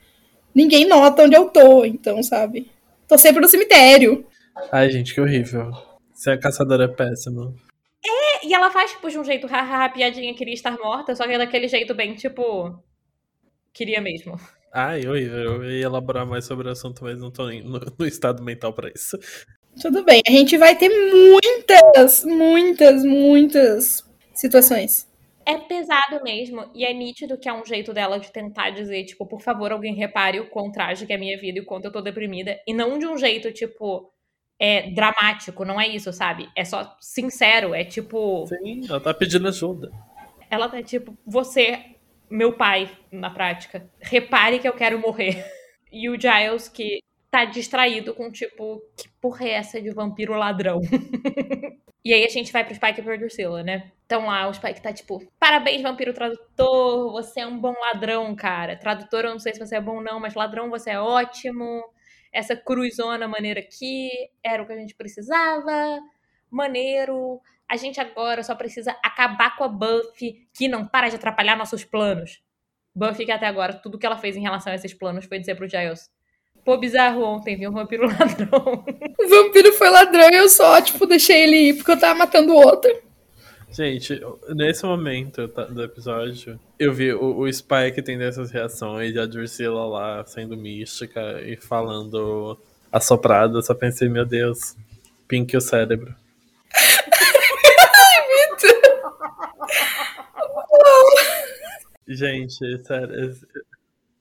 Ninguém nota onde eu tô, então, sabe? Tô sempre no cemitério. Ai, gente, que horrível. Ser a caçadora é péssimo. É, e ela faz, tipo, de um jeito, hahaha, piadinha, queria estar morta, só que é daquele jeito bem, tipo. Queria mesmo. Ai, horrível. Eu ia elaborar mais sobre o assunto, mas não tô no, no estado mental para isso. Tudo bem, a gente vai ter muitas, muitas, muitas situações é pesado mesmo. E é nítido que é um jeito dela de tentar dizer, tipo, por favor, alguém repare o quão trágica é a minha vida e o quanto eu tô deprimida. E não de um jeito, tipo, é, dramático, não é isso, sabe? É só sincero, é tipo. Sim, ela tá pedindo ajuda. Ela tá tipo, você, meu pai, na prática, repare que eu quero morrer. E o Giles, que tá distraído com, tipo, que porra é essa de vampiro ladrão? e aí a gente vai pro Spike e pro Drusilla, né? Então lá o Spike tá tipo, parabéns, vampiro tradutor, você é um bom ladrão, cara. Tradutor eu não sei se você é bom não, mas ladrão você é ótimo. Essa cruzona maneira aqui era o que a gente precisava. Maneiro. A gente agora só precisa acabar com a Buffy, que não para de atrapalhar nossos planos. Buffy que até agora tudo que ela fez em relação a esses planos foi dizer pro Giles Pô, bizarro ontem, viu? Um vampiro ladrão. O vampiro foi ladrão e eu só, tipo, deixei ele ir porque eu tava matando o outro. Gente, nesse momento do episódio, eu vi o, o Spike tendo essas reações, a Drusilla lá sendo mística e falando assoprada, eu só pensei, meu Deus, Pink o cérebro. Gente, sério.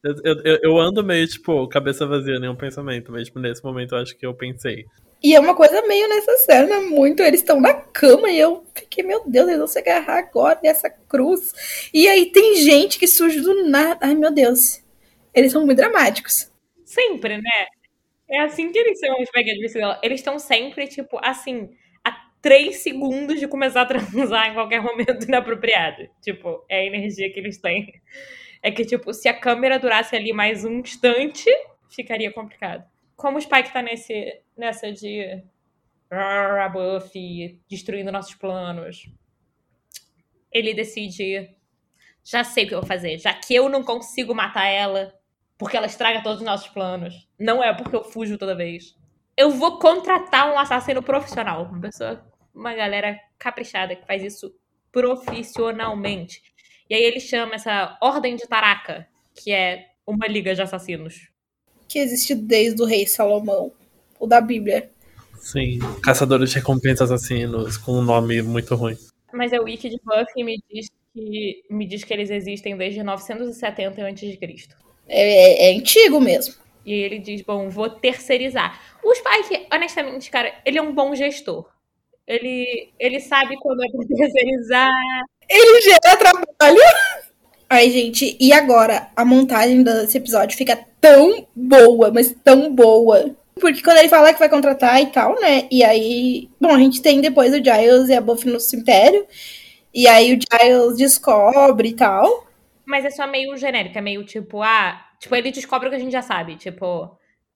Eu, eu, eu, ando meio, tipo, cabeça vazia, nenhum pensamento, mas tipo, nesse momento eu acho que eu pensei. E é uma coisa meio nessa cena, muito. Eles estão na cama e eu fiquei, meu Deus, eles vão se agarrar agora nessa cruz. E aí tem gente que surge do nada. Ai, meu Deus. Eles são muito dramáticos. Sempre, né? É assim que eles são os Baggage Eles estão sempre, tipo, assim, a três segundos de começar a transar em qualquer momento inapropriado. Tipo, é a energia que eles têm. É que, tipo, se a câmera durasse ali mais um instante, ficaria complicado. Como o Spike tá nesse, nessa de Buffy destruindo nossos planos, ele decide já sei o que eu vou fazer. Já que eu não consigo matar ela, porque ela estraga todos os nossos planos. Não é porque eu fujo toda vez. Eu vou contratar um assassino profissional. Uma pessoa, uma galera caprichada que faz isso profissionalmente. E aí ele chama essa Ordem de Taraka, que é uma liga de assassinos. Que existe desde o rei Salomão, o da Bíblia. Sim, caçadores de recompensas assassinos, com um nome muito ruim. Mas é o Wiki de Buffy me diz que me diz que eles existem desde 970 a.C. É, é, é antigo mesmo. E ele diz: Bom, vou terceirizar. O Spike, honestamente, cara, ele é um bom gestor. Ele, ele sabe quando é pra terceirizar. Ele gera trabalho. Ai, gente, e agora? A montagem desse episódio fica tão boa, mas tão boa. Porque quando ele fala que vai contratar e tal, né? E aí. Bom, a gente tem depois o Giles e a Buffy no cemitério. E aí o Giles descobre e tal. Mas é só meio genérico, é meio tipo, ah. Tipo, ele descobre o que a gente já sabe. Tipo,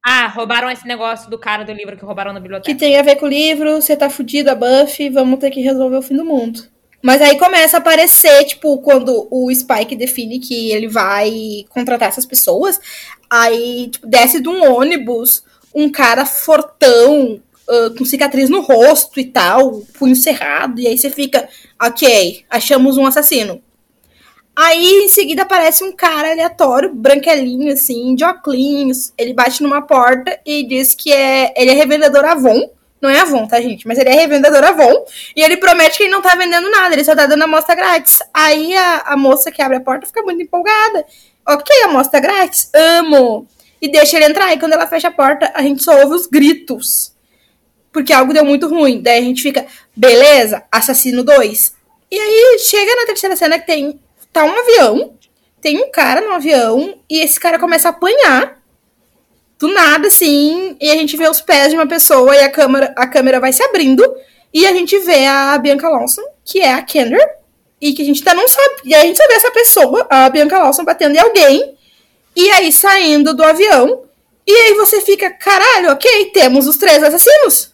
ah, roubaram esse negócio do cara do livro que roubaram na biblioteca. Que tem a ver com o livro, você tá fudido, a Buffy, vamos ter que resolver o fim do mundo. Mas aí começa a aparecer, tipo, quando o Spike define que ele vai contratar essas pessoas, aí tipo, desce de um ônibus um cara fortão, uh, com cicatriz no rosto e tal, punho cerrado, e aí você fica, ok, achamos um assassino. Aí em seguida aparece um cara aleatório, branquelinho, assim, de óculos. Ele bate numa porta e diz que é, ele é revendedor Avon não é Avon, tá, gente? Mas ele é revendedor Avon. E ele promete que ele não tá vendendo nada, ele só tá dando amostra grátis. Aí a, a moça que abre a porta fica muito empolgada. Ok, amostra grátis? Amo! E deixa ele entrar. E quando ela fecha a porta, a gente só ouve os gritos. Porque algo deu muito ruim. Daí a gente fica, beleza, assassino 2. E aí chega na terceira cena que tem. Tá um avião. Tem um cara no avião. E esse cara começa a apanhar do nada, assim, e a gente vê os pés de uma pessoa e a câmera, a câmera vai se abrindo e a gente vê a Bianca Lawson, que é a Kendra, e que a gente ainda não sabe. E a gente só vê essa pessoa, a Bianca Lawson, batendo em alguém, e aí saindo do avião, e aí você fica, caralho, ok, temos os três assassinos.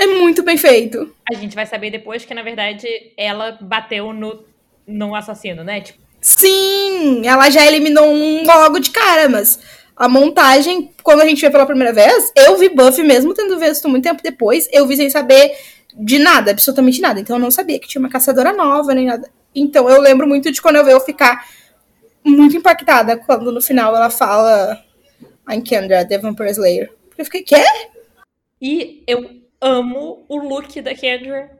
É muito bem feito. A gente vai saber depois que, na verdade, ela bateu no, no assassino, né? Tipo... Sim, ela já eliminou um logo de cara, mas a montagem, quando a gente vê pela primeira vez, eu vi Buffy mesmo tendo visto muito tempo depois, eu vi sem saber de nada, absolutamente nada. Então eu não sabia que tinha uma caçadora nova nem nada. Então eu lembro muito de quando eu vi eu ficar muito impactada quando no final ela fala I'm Kendra, The Vampire Slayer. Eu fiquei, quê? E eu amo o look da Kendra.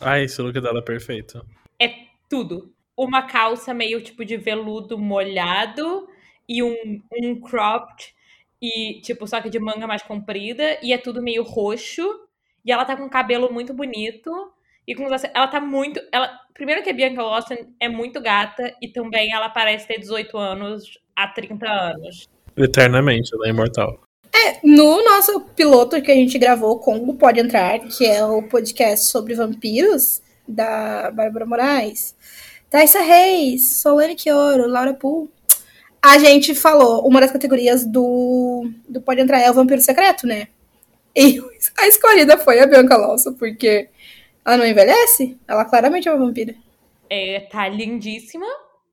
Ah, esse look dela é perfeito. É tudo. Uma calça meio tipo de veludo molhado e um, um cropped, e tipo, só que de manga mais comprida, e é tudo meio roxo, e ela tá com um cabelo muito bonito, e com ela tá muito, ela, primeiro que a Bianca Lawson é muito gata, e também ela parece ter 18 anos há 30 anos. Eternamente, ela é imortal. É, no nosso piloto que a gente gravou com o Pode Entrar, que é o podcast sobre vampiros, da Bárbara Moraes, Thaisa Reis, Solane Quioro, Laura Poole, a gente falou, uma das categorias do, do Pode Entrar é o Vampiro Secreto, né? E a escolhida foi a Bianca Lawson, porque ela não envelhece, ela claramente é uma vampira. É, tá lindíssima,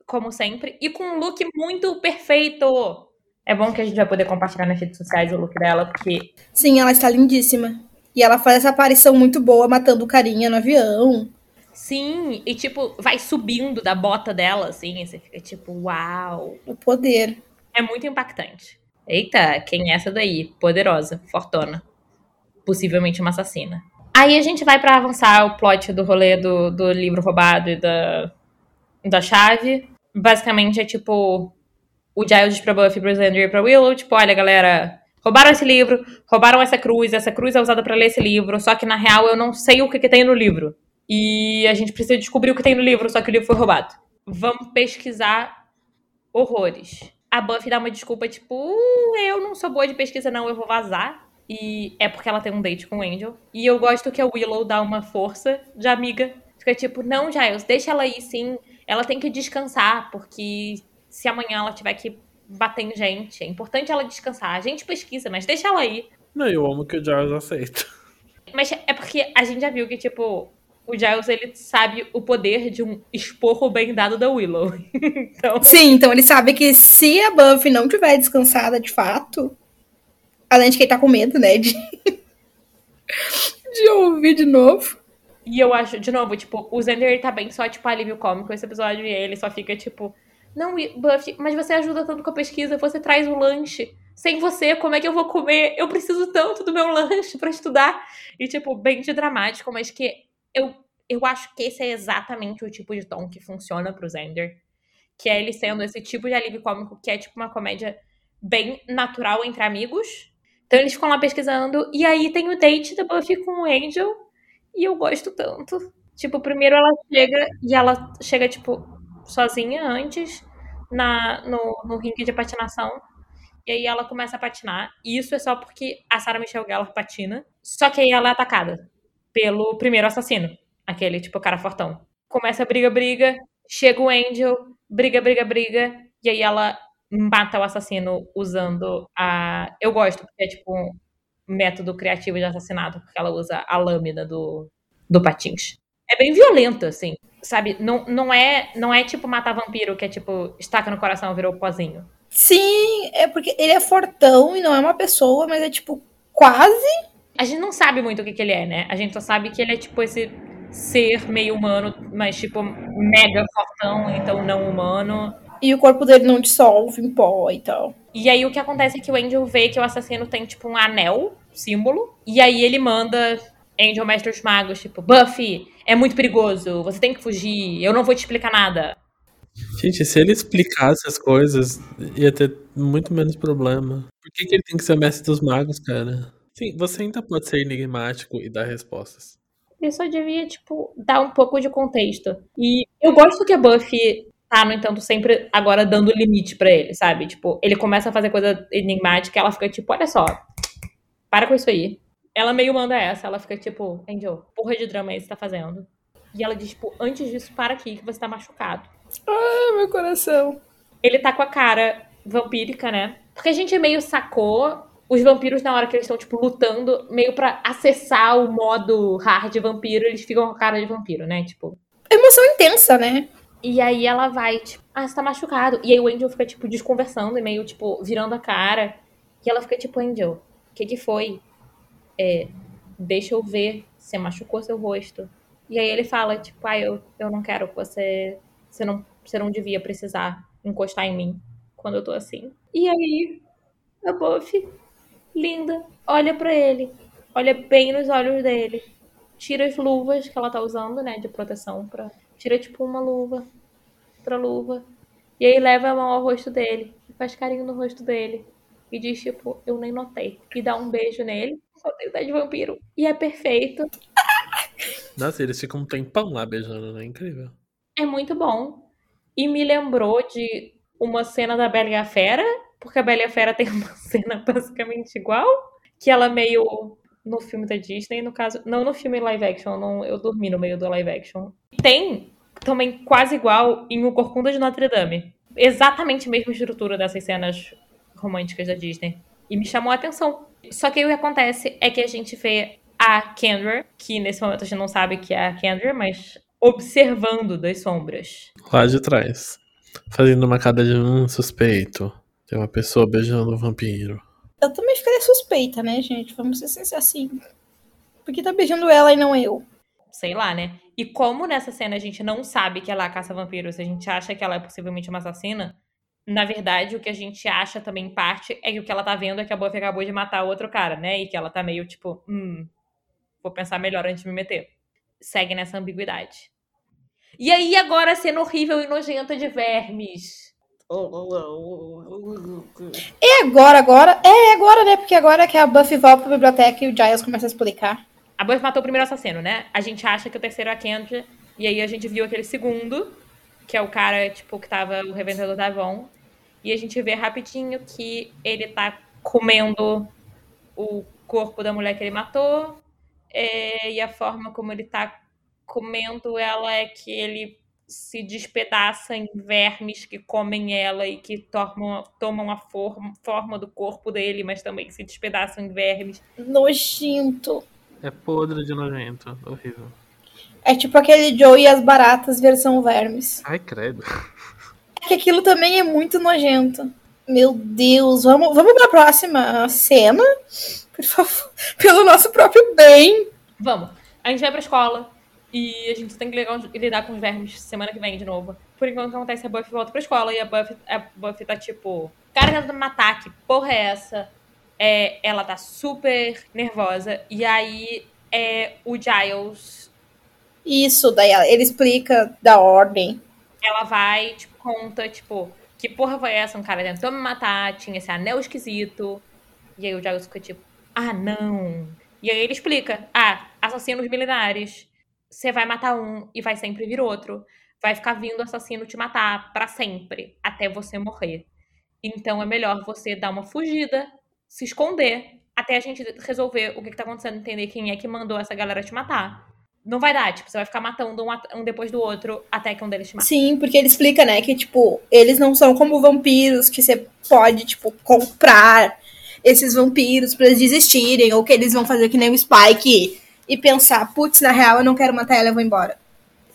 como sempre, e com um look muito perfeito. É bom que a gente vai poder compartilhar nas redes sociais o look dela, porque. Sim, ela está lindíssima. E ela faz essa aparição muito boa, matando carinha no avião. Sim, e tipo, vai subindo da bota dela, assim, e você fica tipo, uau. O poder. É muito impactante. Eita, quem é essa daí? Poderosa, fortuna. Possivelmente uma assassina. Aí a gente vai para avançar o plot do rolê do, do livro roubado e da, da chave. Basicamente é tipo o Giles pra Buffy, pro Xander e pra Willow. Tipo, olha, galera, roubaram esse livro, roubaram essa cruz, essa cruz é usada para ler esse livro, só que na real eu não sei o que, que tem no livro. E a gente precisa descobrir o que tem no livro, só que o livro foi roubado. Vamos pesquisar horrores. A Buffy dá uma desculpa, tipo, uh, eu não sou boa de pesquisa, não, eu vou vazar. E é porque ela tem um date com o Angel. E eu gosto que a Willow dá uma força de amiga. Fica tipo, não, Giles, deixa ela ir sim. Ela tem que descansar, porque se amanhã ela tiver que bater em gente, é importante ela descansar. A gente pesquisa, mas deixa ela ir. Não, eu amo que o Giles aceita. Mas é porque a gente já viu que, tipo, o Giles ele sabe o poder de um esporro bem dado da Willow. então... Sim, então ele sabe que se a Buffy não tiver descansada de fato, além de que ele tá com medo, né, de, de ouvir de novo. E eu acho, de novo, tipo, o Xander ele tá bem só, tipo, alívio cômico esse episódio e ele só fica, tipo, não, Buffy, mas você ajuda tanto com a pesquisa, você traz o lanche. Sem você, como é que eu vou comer? Eu preciso tanto do meu lanche para estudar. E, tipo, bem de dramático, mas que eu, eu acho que esse é exatamente o tipo de tom que funciona pro Xander. Que é ele sendo esse tipo de alívio cômico que é tipo uma comédia bem natural entre amigos. Então eles ficam lá pesquisando. E aí tem o date da Buffy com o Angel. E eu gosto tanto. Tipo, primeiro ela chega e ela chega, tipo, sozinha antes na, no, no ringue de patinação. E aí ela começa a patinar. E isso é só porque a Sarah Michelle Gellar patina. Só que aí ela é atacada pelo primeiro assassino. Aquele, tipo, cara fortão. Começa a briga, briga. Chega o Angel. Briga, briga, briga. E aí ela mata o assassino usando a. Eu gosto, porque é tipo um método criativo de assassinato, porque ela usa a lâmina do, do patins. É bem violenta, assim. Sabe? Não, não, é, não é tipo matar vampiro, que é tipo, estaca no coração, virou pozinho. Sim, é porque ele é fortão e não é uma pessoa, mas é tipo, quase a gente não sabe muito o que, que ele é, né? A gente só sabe que ele é tipo esse ser meio humano, mas tipo mega fortão, então não humano. E o corpo dele não dissolve em pó e tal. E aí o que acontece é que o Angel vê que o assassino tem tipo um anel, símbolo, e aí ele manda Angel Mestre dos Magos, tipo, Buffy, é muito perigoso, você tem que fugir, eu não vou te explicar nada. Gente, se ele explicasse as coisas, ia ter muito menos problema. Por que, que ele tem que ser o mestre dos magos, cara? Sim, você ainda pode ser enigmático e dar respostas. Ele só devia, tipo, dar um pouco de contexto. E eu gosto que a Buffy tá, no entanto, sempre agora dando limite para ele, sabe? Tipo, ele começa a fazer coisa enigmática e ela fica tipo, olha só, para com isso aí. Ela meio manda essa, ela fica tipo, Angel, porra de drama aí você tá fazendo. E ela diz, tipo, antes disso, para aqui, que você tá machucado. Ai, meu coração. Ele tá com a cara vampírica, né? Porque a gente meio sacou os vampiros, na hora que eles estão, tipo, lutando, meio para acessar o modo hard vampiro, eles ficam com a cara de vampiro, né? Tipo. Emoção intensa, né? E aí ela vai, tipo, ah, você tá machucado. E aí o Angel fica, tipo, desconversando e meio, tipo, virando a cara. E ela fica, tipo, Angel, o que que foi? É, deixa eu ver, você machucou seu rosto. E aí ele fala, tipo, ah, eu, eu não quero, você, você, não, você não devia precisar encostar em mim quando eu tô assim. E aí a Buffy linda, olha para ele, olha bem nos olhos dele, tira as luvas que ela tá usando, né, de proteção para tira tipo uma luva, outra luva, e aí leva a mão ao rosto dele, faz carinho no rosto dele e diz tipo, eu nem notei, e dá um beijo nele, só tem de vampiro, e é perfeito. Nossa, eles ficam um tempão lá beijando, né? Incrível. É muito bom. E me lembrou de uma cena da Bela e a Fera, porque a Bela e a Fera tem uma cena basicamente igual, que ela meio no filme da Disney, no caso, não no filme live action, não, eu dormi no meio do live action. Tem também quase igual em O Corcunda de Notre Dame. Exatamente a mesma estrutura dessas cenas românticas da Disney. E me chamou a atenção. Só que o que acontece é que a gente vê a Kendra, que nesse momento a gente não sabe que é a Kendra, mas observando das sombras. Lá de trás. Fazendo uma cara de um suspeito. Tem uma pessoa beijando um vampiro. Eu também ficaria suspeita, né, gente? Vamos ser assim. Porque tá beijando ela e não eu. Sei lá, né? E como nessa cena a gente não sabe que ela caça vampiros, a gente acha que ela é possivelmente uma assassina, na verdade, o que a gente acha também em parte é que o que ela tá vendo é que a Buffy acabou de matar outro cara, né? E que ela tá meio tipo, hum, vou pensar melhor antes de me meter. Segue nessa ambiguidade. E aí, agora sendo horrível e nojenta de vermes. E agora, agora? É agora, né? Porque agora é que a Buffy volta pra biblioteca e o Giles começa a explicar. A Buffy matou o primeiro assassino, né? A gente acha que o terceiro é a Kendra. E aí a gente viu aquele segundo, que é o cara, tipo, que tava o revendedor da Avon. E a gente vê rapidinho que ele tá comendo o corpo da mulher que ele matou. É, e a forma como ele tá comendo ela é que ele se despedaça em vermes que comem ela e que tomam, tomam a forma, forma do corpo dele, mas também se despedaçam em vermes. Nojento. É podre de nojento. Horrível. É tipo aquele Joe e as baratas versão vermes. Ai, credo. que aquilo também é muito nojento. Meu Deus, vamos, vamos pra próxima cena? Por favor, pelo nosso próprio bem. Vamos. A gente vai pra escola e a gente tem que lidar com os vermes semana que vem de novo. Por enquanto, o que acontece é a Buffy volta pra escola e a Buffy, a Buffy tá tipo... Cara, tentando me matar, que porra é essa? É, ela tá super nervosa. E aí, é, o Giles... Isso, daí ele explica da ordem. Ela vai, tipo, conta, tipo, que porra foi essa? Um cara tentou me matar, tinha esse anel esquisito. E aí o Giles fica tipo, ah, não. E aí ele explica, ah, assassinos milenares. Você vai matar um e vai sempre vir outro. Vai ficar vindo assassino te matar para sempre, até você morrer. Então é melhor você dar uma fugida, se esconder, até a gente resolver o que, que tá acontecendo, entender quem é que mandou essa galera te matar não vai dar, tipo, você vai ficar matando um, um, depois do outro até que um deles te mate. Sim, porque ele explica, né, que, tipo, eles não são como vampiros que você pode, tipo, comprar esses vampiros para eles desistirem, ou que eles vão fazer que nem o Spike e pensar, putz, na real eu não quero matar ela, eu vou embora.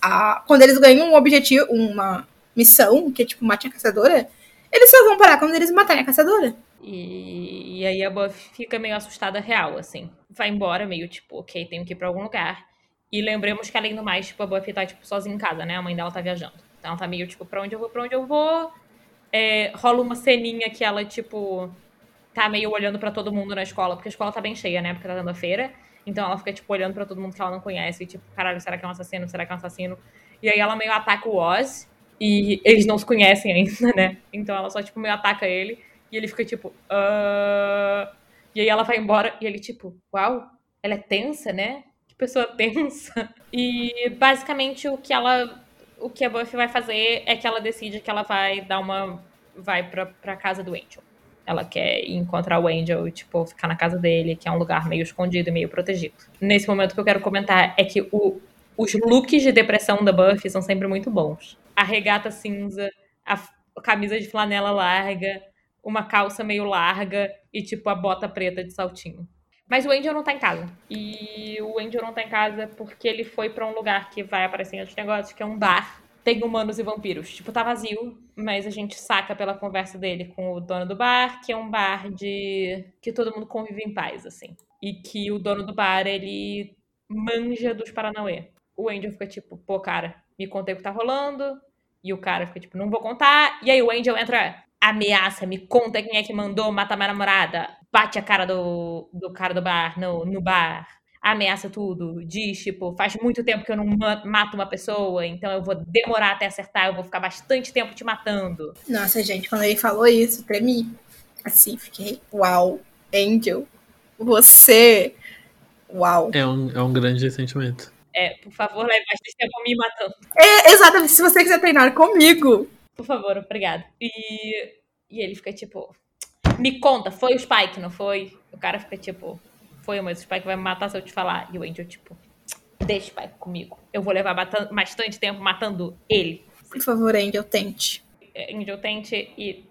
Ah, quando eles ganham um objetivo, uma missão, que é tipo mate a caçadora, eles só vão parar quando eles matarem a caçadora. E, e aí a Buffy fica meio assustada real, assim. Vai embora, meio tipo, ok, tenho que ir pra algum lugar. E lembremos que, além do mais, tipo, a Buffy tá, tipo, sozinha em casa, né? A mãe dela tá viajando. Então ela tá meio, tipo, pra onde eu vou, pra onde eu vou. É, rola uma ceninha que ela, tipo, tá meio olhando para todo mundo na escola, porque a escola tá bem cheia, né? Porque tá dando a feira. Então ela fica, tipo, olhando para todo mundo que ela não conhece. E, tipo, caralho, será que é um assassino? Será que é um assassino? E aí ela meio ataca o Oz. E eles não se conhecem ainda, né? Então ela só, tipo, meio ataca ele. E ele fica, tipo, uh... E aí ela vai embora e ele, tipo, uau, ela é tensa, né? pessoa tensa. E basicamente o que ela. O que a Buffy vai fazer é que ela decide que ela vai dar uma. Vai pra, pra casa do Angel. Ela quer encontrar o Angel e, tipo, ficar na casa dele, que é um lugar meio escondido e meio protegido. Nesse momento, o que eu quero comentar é que o, os looks de depressão da Buffy são sempre muito bons. A regata cinza, a, camisa de flanela larga, uma calça meio larga e, tipo, a bota preta de saltinho. Mas o Angel não tá em casa. E o Angel não tá em casa porque ele foi para um lugar que vai aparecer em outros negócios, que é um bar. Tem humanos e vampiros. Tipo, tá vazio, mas a gente saca pela conversa dele com o dono do bar, que é um bar de. que todo mundo convive em paz, assim. E que o dono do bar, ele manja dos Paranauê. O Angel fica tipo, pô, cara, me contei o que tá rolando. E o cara fica tipo, não vou contar. E aí o Angel entra, ameaça, me conta quem é que mandou matar minha namorada bate a cara do, do cara do bar no, no bar, ameaça tudo, diz, tipo, faz muito tempo que eu não mato uma pessoa, então eu vou demorar até acertar, eu vou ficar bastante tempo te matando. Nossa, gente, quando ele falou isso, tremi. Assim, fiquei, uau, Angel, você, uau. É um, é um grande sentimento. É, por favor, leve bastante tempo me matando. É, exatamente, se você quiser treinar comigo. Por favor, obrigado. E, e ele fica tipo, me conta, foi o Spike, não foi? O cara fica tipo, foi o mesmo, o Spike vai me matar se eu te falar. E o Angel, tipo, deixa o Spike comigo. Eu vou levar bastante tempo matando ele. Por favor, Angel, tente. É, Angel, tente e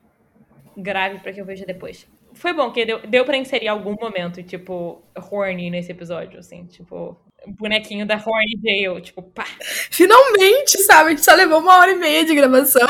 grave para que eu veja depois. Foi bom, que deu, deu pra inserir algum momento, tipo, horny nesse episódio, assim, tipo, bonequinho da Horny Jail, tipo, pá. Finalmente, sabe? A gente só levou uma hora e meia de gravação.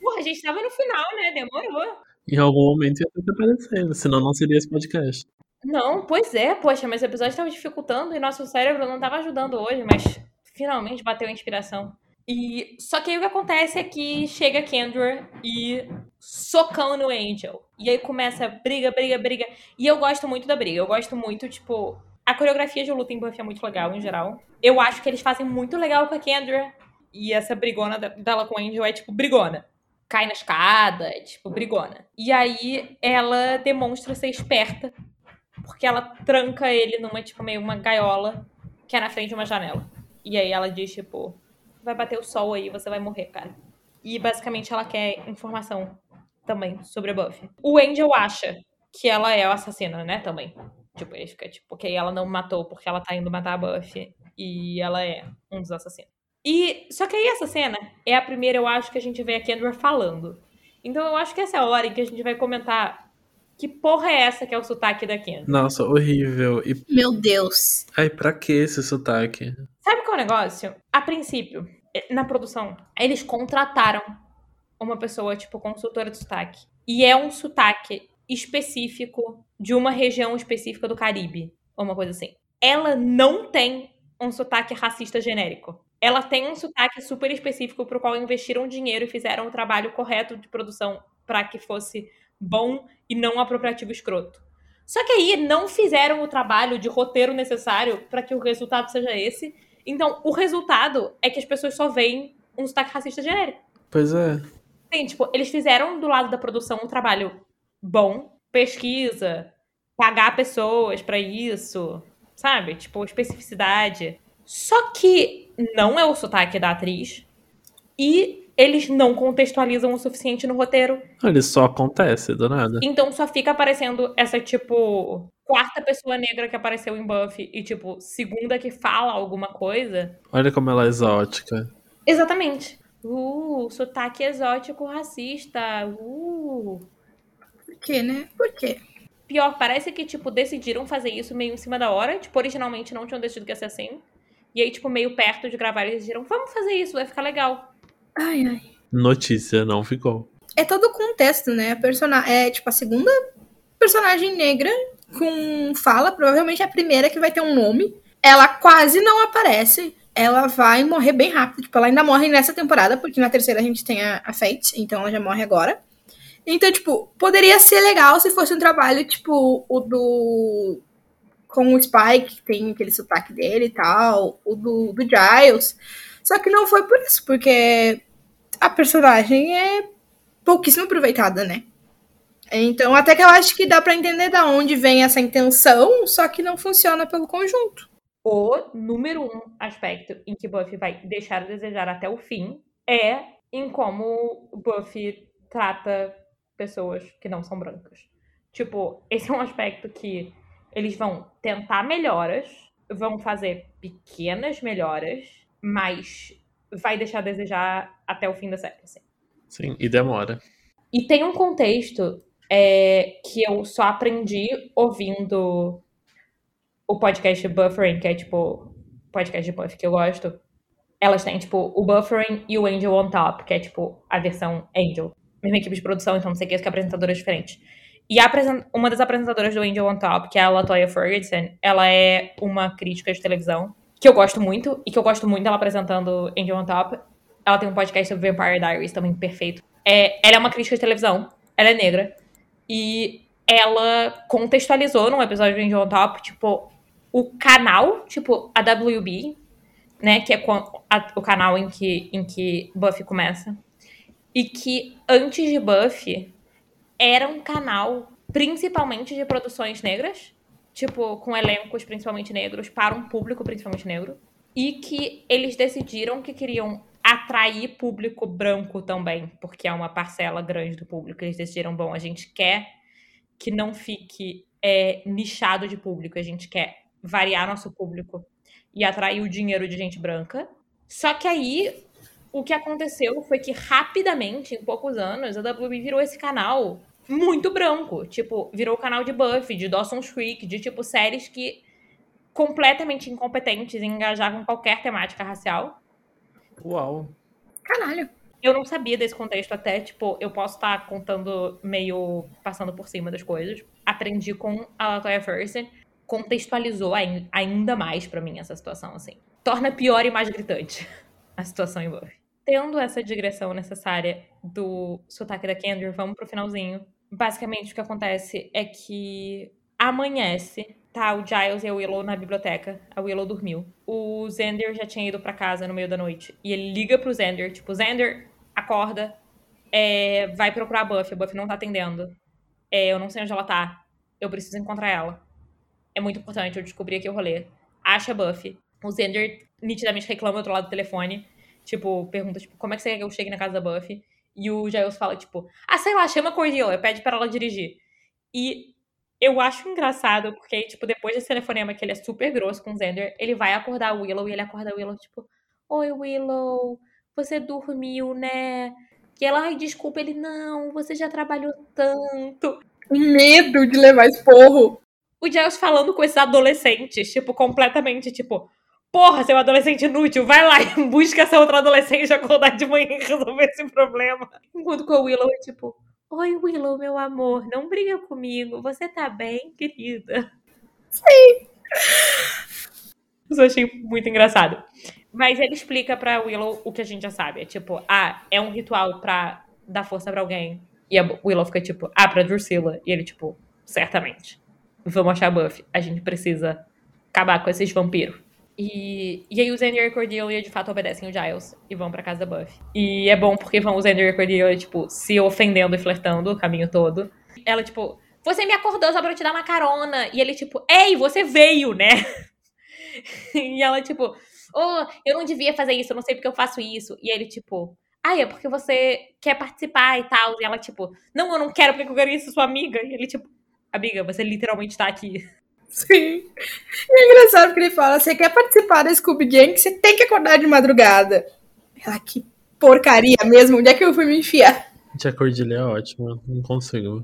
Porra, a gente tava no final, né? Demorou. Em algum momento ia estar aparecendo, senão não seria esse podcast. Não, pois é, poxa, mas o episódio estava dificultando e nosso cérebro não estava ajudando hoje, mas finalmente bateu a inspiração. E só que aí o que acontece é que chega Kendra e socão no Angel. E aí começa briga, briga, briga. E eu gosto muito da briga. Eu gosto muito, tipo, a coreografia de luta em Buffy é muito legal em geral. Eu acho que eles fazem muito legal com a Kendra. E essa brigona dela com o Angel é tipo brigona. Cai na escada, é tipo brigona. E aí ela demonstra ser esperta. Porque ela tranca ele numa, tipo, meio uma gaiola que é na frente de uma janela. E aí ela diz, tipo, vai bater o sol aí, você vai morrer, cara. E basicamente ela quer informação também sobre a Buffy. O Angel acha que ela é a assassina, né, também. Tipo, ele fica tipo, ok, ela não matou porque ela tá indo matar a Buffy e ela é um dos assassinos. E só que aí essa cena é a primeira, eu acho, que a gente vê a Kendra falando. Então eu acho que essa é a hora em que a gente vai comentar que porra é essa que é o sotaque da Kendra. Nossa, horrível. E... Meu Deus. Ai, pra que esse sotaque? Sabe qual é o negócio? A princípio, eh, na produção, eles contrataram uma pessoa, tipo, consultora de sotaque. E é um sotaque específico de uma região específica do Caribe, ou uma coisa assim. Ela não tem um sotaque racista genérico. Ela tem um sotaque super específico para o qual investiram dinheiro e fizeram o trabalho correto de produção para que fosse bom e não apropriativo escroto. Só que aí não fizeram o trabalho de roteiro necessário para que o resultado seja esse. Então, o resultado é que as pessoas só veem um sotaque racista genérico. Pois é. Sim, tipo, eles fizeram do lado da produção um trabalho bom, pesquisa, pagar pessoas para isso, sabe? Tipo, especificidade. Só que não é o sotaque da atriz e eles não contextualizam o suficiente no roteiro. Ele só acontece do nada. Então só fica aparecendo essa, tipo, quarta pessoa negra que apareceu em Buffy e, tipo, segunda que fala alguma coisa. Olha como ela é exótica. Exatamente. Uh, sotaque exótico racista. Uh. Por quê, né? Por quê? Pior, parece que, tipo, decidiram fazer isso meio em cima da hora. Tipo, originalmente não tinham decidido que ia ser assim. E aí, tipo, meio perto de gravar, eles decidiram, vamos fazer isso, vai ficar legal. Ai, ai. Notícia, não ficou. É todo o contexto, né? A personagem é, tipo, a segunda personagem negra com fala, provavelmente é a primeira que vai ter um nome. Ela quase não aparece ela vai morrer bem rápido. Tipo, ela ainda morre nessa temporada, porque na terceira a gente tem a, a Fate, então ela já morre agora. Então, tipo, poderia ser legal se fosse um trabalho, tipo, o do. Com o Spike, que tem aquele sotaque dele e tal, o do, do Giles. Só que não foi por isso, porque a personagem é pouquíssimo aproveitada, né? Então, até que eu acho que dá para entender da onde vem essa intenção, só que não funciona pelo conjunto o número um aspecto em que Buffy vai deixar a desejar até o fim é em como Buffy trata pessoas que não são brancas. Tipo, esse é um aspecto que eles vão tentar melhoras, vão fazer pequenas melhoras, mas vai deixar a desejar até o fim da série. Assim. Sim, e demora. E tem um contexto é, que eu só aprendi ouvindo o podcast Buffering, que é tipo podcast de Buff que eu gosto, elas têm, tipo, o Buffering e o Angel on Top, que é, tipo, a versão Angel. Mesma equipe de produção, então não sei o que, que apresentadoras diferentes. E uma das apresentadoras do Angel on Top, que é a Latoya Ferguson, ela é uma crítica de televisão que eu gosto muito, e que eu gosto muito dela apresentando Angel on Top. Ela tem um podcast sobre Vampire Diaries também perfeito. É, ela é uma crítica de televisão, ela é negra, e ela contextualizou num episódio Angel on Top, tipo, o canal, tipo, a WB, né, que é a, o canal em que, em que Buffy começa, e que antes de Buffy era um canal principalmente de produções negras, tipo, com elencos principalmente negros, para um público principalmente negro, e que eles decidiram que queriam atrair público branco também, porque é uma parcela grande do público. Eles decidiram, bom, a gente quer que não fique é, nichado de público, a gente quer variar nosso público e atrair o dinheiro de gente branca. Só que aí o que aconteceu foi que rapidamente, em poucos anos, a WB virou esse canal muito branco. Tipo, virou o canal de Buffy, de Dawson's Creek, de tipo séries que completamente incompetentes em engajar com qualquer temática racial. Uau. Caralho. Eu não sabia desse contexto até, tipo, eu posso estar contando meio passando por cima das coisas. Aprendi com a Latoya Ferguson contextualizou ainda mais para mim essa situação, assim. Torna pior e mais gritante. a situação em Buffy. Tendo essa digressão necessária do sotaque da Kendra, vamos pro finalzinho. Basicamente, o que acontece é que amanhece, tá o Giles e a Willow na biblioteca. A Willow dormiu. O Xander já tinha ido para casa no meio da noite. E ele liga pro Xander, tipo, Xander, acorda, é, vai procurar a Buffy. A Buffy não tá atendendo. É, eu não sei onde ela tá. Eu preciso encontrar ela. É muito importante, eu descobri aqui o rolê. Acha a Buffy. O Xander nitidamente reclama do outro lado do telefone. Tipo, pergunta, tipo, como é que você quer que eu chegue na casa da Buffy? E o Giles fala, tipo, ah, sei lá, chama a Cordelia, pede para ela dirigir. E eu acho engraçado, porque, tipo, depois desse telefonema que ele é super grosso com o Xander, ele vai acordar o Willow e ele acorda a Willow, tipo, Oi, Willow, você dormiu, né? E ela, ai, desculpa, ele, não, você já trabalhou tanto. Medo de levar esporro. O Giles falando com esses adolescentes, tipo, completamente, tipo, porra, seu adolescente inútil, vai lá e busca essa outra adolescente acordar de manhã e resolver esse problema. Enquanto com o Willow é tipo, oi Willow, meu amor, não briga comigo, você tá bem, querida? Sim. Isso eu achei muito engraçado. Mas ele explica pra Willow o que a gente já sabe. É tipo, ah, é um ritual pra dar força pra alguém. E a Willow fica tipo, ah, pra Drusilla. E ele, tipo, certamente. Vamos achar Buffy. A gente precisa acabar com esses vampiros. E, e aí o Xander e a Cordelia de fato obedecem o Giles e vão pra casa da Buffy. E é bom porque vão o Xander e a Cordelia, tipo, se ofendendo e flertando o caminho todo. Ela, tipo, você me acordou só pra eu te dar uma carona. E ele, tipo, ei, você veio, né? e ela, tipo, oh, eu não devia fazer isso, eu não sei porque eu faço isso. E ele, tipo, ah, é porque você quer participar e tal. E ela, tipo, não, eu não quero porque eu quero isso, sua amiga. E ele, tipo, amiga, você literalmente tá aqui. Sim. E é engraçado porque ele fala: você quer participar da Scooby Gang, você tem que acordar de madrugada. Ela, que porcaria mesmo, onde é que eu fui me enfiar? Tia Cordilha é ótima, não consigo.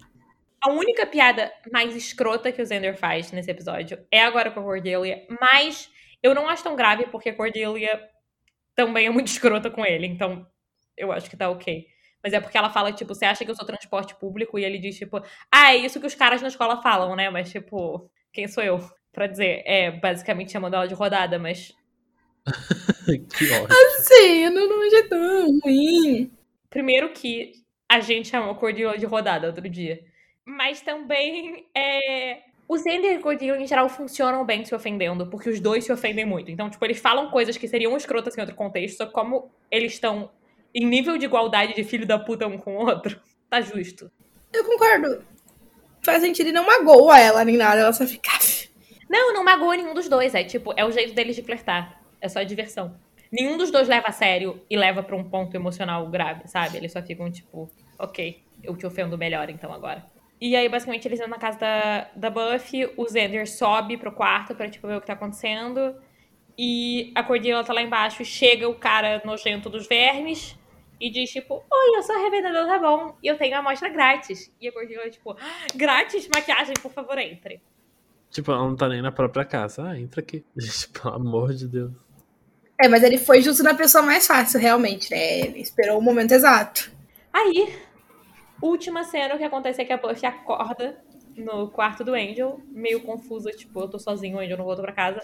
A única piada mais escrota que o Xander faz nesse episódio é agora com a Cordelia, mas eu não acho tão grave porque a Cordelia também é muito escrota com ele, então eu acho que tá ok. Mas é porque ela fala, tipo, você acha que eu sou transporte público? E ele diz, tipo, ah, é isso que os caras na escola falam, né? Mas, tipo, quem sou eu pra dizer? É, basicamente chamando ela de rodada, mas. que ótimo. Assim, não, não é tão ruim. Primeiro que a gente chamou Cordelia de rodada outro dia. Mas também é. Os Ender e Cordelia, em geral, funcionam bem se ofendendo, porque os dois se ofendem muito. Então, tipo, eles falam coisas que seriam escrotas em outro contexto, só como eles estão em nível de igualdade de filho da puta um com o outro, tá justo. Eu concordo faz sentido e não magoa ela nem nada, ela só fica. Não, não magoa nenhum dos dois. É tipo, é o jeito deles de flertar. É só diversão. Nenhum dos dois leva a sério e leva pra um ponto emocional grave, sabe? Eles só ficam tipo, ok, eu te ofendo melhor então agora. E aí, basicamente, eles entram na casa da, da Buffy, o Xander sobe pro quarto pra, tipo, ver o que tá acontecendo. E a Cordelia tá lá embaixo e chega o cara nojento dos vermes e diz, tipo, oi, eu sou a revendedora tá bom e eu tenho a amostra grátis. E a Gordinha, tipo, ah, grátis, maquiagem, por favor, entre. Tipo, ela não tá nem na própria casa. Ah, entra aqui. Gente, pelo amor de Deus. É, mas ele foi justo na pessoa mais fácil, realmente, né? Ele esperou o momento exato. Aí, última cena, o que acontece é que a Buffy acorda no quarto do Angel, meio confusa, tipo, eu tô sozinho, o Angel não voltou pra casa.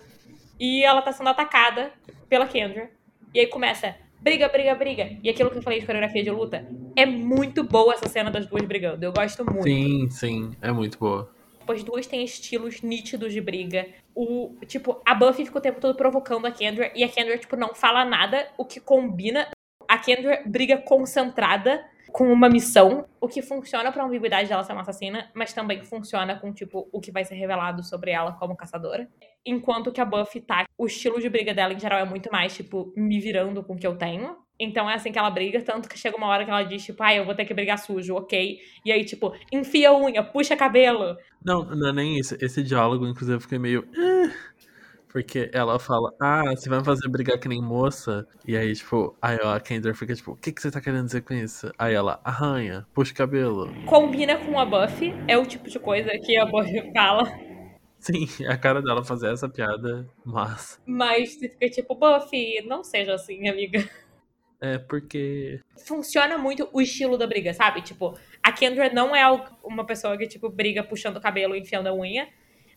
E ela tá sendo atacada pela Kendra. E aí começa, briga, briga, briga. E aquilo que eu falei de coreografia de luta, é muito boa essa cena das duas brigando. Eu gosto muito. Sim, sim, é muito boa. As duas têm estilos nítidos de briga. O, tipo, a Buffy fica o tempo todo provocando a Kendra e a Kendra, tipo, não fala nada, o que combina. A Kendra briga concentrada com uma missão, o que funciona pra ambiguidade dela ser uma assassina, mas também funciona com, tipo, o que vai ser revelado sobre ela como caçadora. Enquanto que a Buffy tá, o estilo de briga dela em geral é muito mais, tipo, me virando com o que eu tenho. Então é assim que ela briga, tanto que chega uma hora que ela diz, tipo, ai, ah, eu vou ter que brigar sujo, ok. E aí, tipo, enfia a unha, puxa cabelo. Não, não é nem isso. Esse diálogo, inclusive, eu fiquei meio. Porque ela fala, ah, você vai me fazer brigar que nem moça. E aí, tipo, aí a Kendra fica tipo, o que, que você tá querendo dizer com isso? Aí ela, arranha, puxa o cabelo. Combina com a Buffy, é o tipo de coisa que a Buffy fala. Sim, a cara dela fazer essa piada, mas. Mas você fica tipo, Buffy, não seja assim, amiga. É, porque. Funciona muito o estilo da briga, sabe? Tipo, a Kendra não é uma pessoa que, tipo, briga puxando o cabelo e enfiando a unha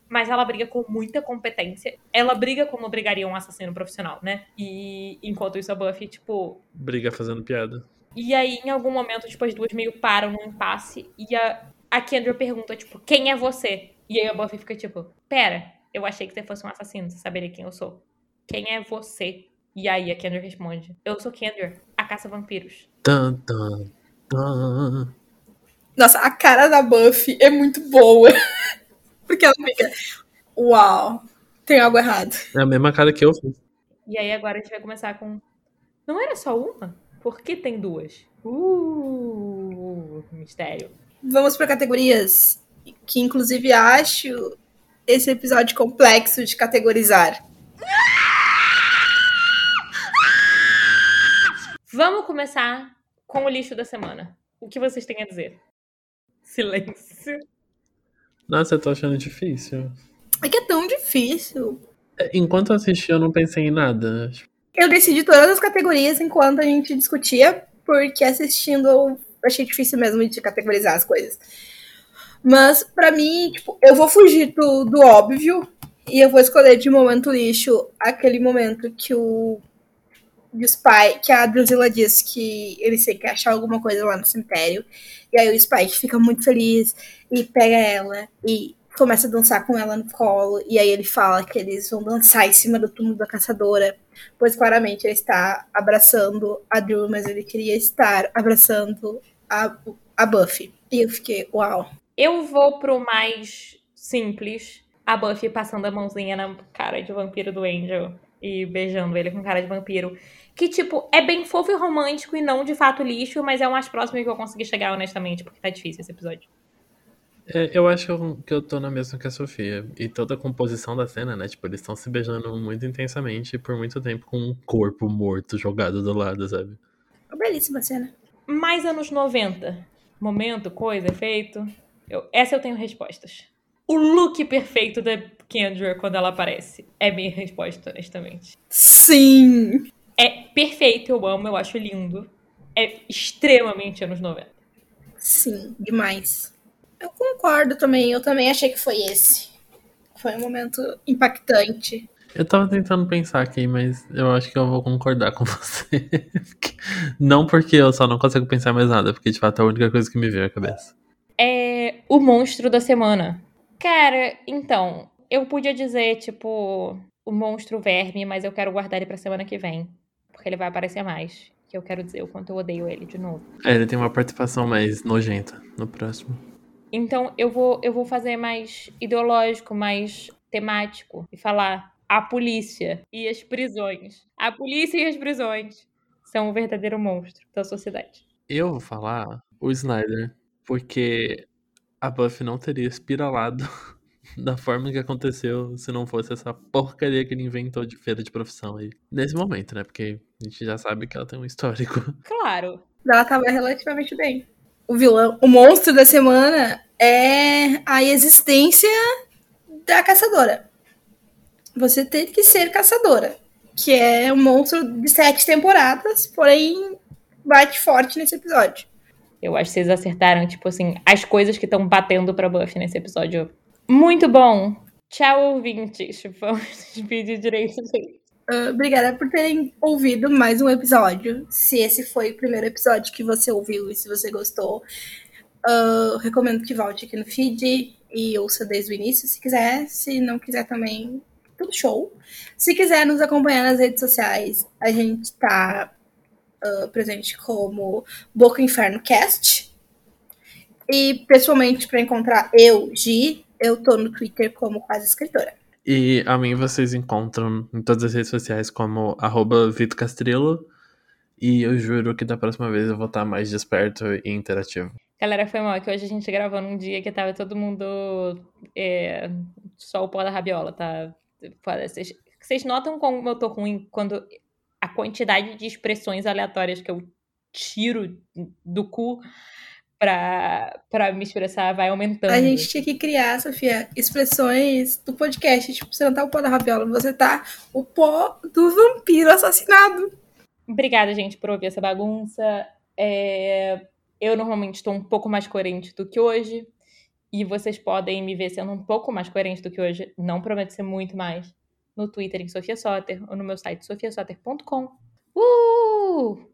mas ela briga com muita competência. Ela briga como brigaria um assassino profissional, né? E enquanto isso a Buffy, tipo. Briga fazendo piada. E aí, em algum momento, tipo, as duas meio param num impasse e a, a Kendra pergunta, tipo, quem é você? E aí a Buffy fica tipo, pera, eu achei que você fosse um assassino, você saberia quem eu sou. Quem é você? E aí a Kendra responde, eu sou Kendra, a caça-vampiros. Tan, tan, tan. Nossa, a cara da Buffy é muito boa. Porque ela fica, uau, tem algo errado. É a mesma cara que eu fiz. E aí agora a gente vai começar com, não era só uma? Por que tem duas? Uh, mistério. Vamos para categorias que inclusive acho esse episódio complexo de categorizar. Vamos começar com o lixo da semana. O que vocês têm a dizer? Silêncio. Nossa, eu tô achando difícil. É que é tão difícil. Enquanto eu assisti, eu não pensei em nada. Eu decidi todas as categorias enquanto a gente discutia, porque assistindo eu achei difícil mesmo de categorizar as coisas. Mas, para mim, tipo, eu vou fugir do, do óbvio e eu vou escolher de momento lixo aquele momento que o os pai, que a Drusilla diz que eles têm que achar alguma coisa lá no cemitério. E aí o Spike fica muito feliz e pega ela e começa a dançar com ela no colo. E aí ele fala que eles vão dançar em cima do túmulo da caçadora. Pois claramente ele está abraçando a Drew, mas ele queria estar abraçando a, a Buffy. E eu fiquei, uau. Eu vou pro mais simples. A Buffy passando a mãozinha na cara de vampiro do Angel e beijando ele com cara de vampiro. Que, tipo, é bem fofo e romântico e não de fato lixo, mas é o mais próximo que eu consegui chegar, honestamente, porque tá difícil esse episódio. É, eu acho que eu tô na mesma que a Sofia. E toda a composição da cena, né? Tipo, eles estão se beijando muito intensamente por muito tempo com um corpo morto jogado do lado, sabe? Uma belíssima cena. Mais anos 90. Momento, coisa, efeito. Eu, essa eu tenho respostas. O look perfeito da Kendra quando ela aparece. É minha resposta, honestamente. Sim! É perfeito, eu amo, eu acho lindo. É extremamente anos 90. Sim, demais. Eu concordo também, eu também achei que foi esse. Foi um momento impactante. Eu tava tentando pensar aqui, mas eu acho que eu vou concordar com você. não porque eu só não consigo pensar mais nada, porque de fato é a única coisa que me veio à cabeça. É o monstro da semana. Cara, então, eu podia dizer, tipo, o monstro verme, mas eu quero guardar ele pra semana que vem. Porque ele vai aparecer mais. Que eu quero dizer o quanto eu odeio ele de novo. É, ele tem uma participação mais nojenta no próximo. Então eu vou, eu vou fazer mais ideológico, mais temático. E falar a polícia e as prisões. A polícia e as prisões são o verdadeiro monstro da sociedade. Eu vou falar o Snyder, porque a Buffy não teria espiralado da forma que aconteceu se não fosse essa porcaria que ele inventou de feira de profissão aí. Nesse momento, né? Porque a gente já sabe que ela tem um histórico. Claro. Ela tava relativamente bem. O vilão, o monstro da semana é a existência da caçadora. Você tem que ser caçadora. Que é um monstro de sete temporadas, porém bate forte nesse episódio. Eu acho que vocês acertaram, tipo assim, as coisas que estão batendo pra Buffy nesse episódio muito bom. Tchau, ouvintes. Vamos despedir direito. Uh, obrigada por terem ouvido mais um episódio. Se esse foi o primeiro episódio que você ouviu e se você gostou, uh, recomendo que volte aqui no feed e ouça desde o início, se quiser. Se não quiser também, tudo show. Se quiser nos acompanhar nas redes sociais, a gente tá uh, presente como Boca Inferno Cast. E pessoalmente, para encontrar eu, Gi, eu tô no Twitter como quase escritora. E a mim vocês encontram em todas as redes sociais como arroba Vito Castrillo. E eu juro que da próxima vez eu vou estar mais desperto e interativo. Galera, foi mal que hoje a gente gravou num dia que tava todo mundo é, só o pó da rabiola, tá? Vocês, vocês notam como eu tô ruim quando a quantidade de expressões aleatórias que eu tiro do cu pra, me expressar vai aumentando. A gente tinha que criar, Sofia, expressões do podcast. Tipo, você não tá o pó da rabiola, você tá o pó do vampiro assassinado. Obrigada, gente, por ouvir essa bagunça. É... Eu normalmente estou um pouco mais coerente do que hoje. E vocês podem me ver sendo um pouco mais coerente do que hoje, não prometo ser muito mais, no Twitter em Sofia Soter ou no meu site sofiasoter.com. Uh!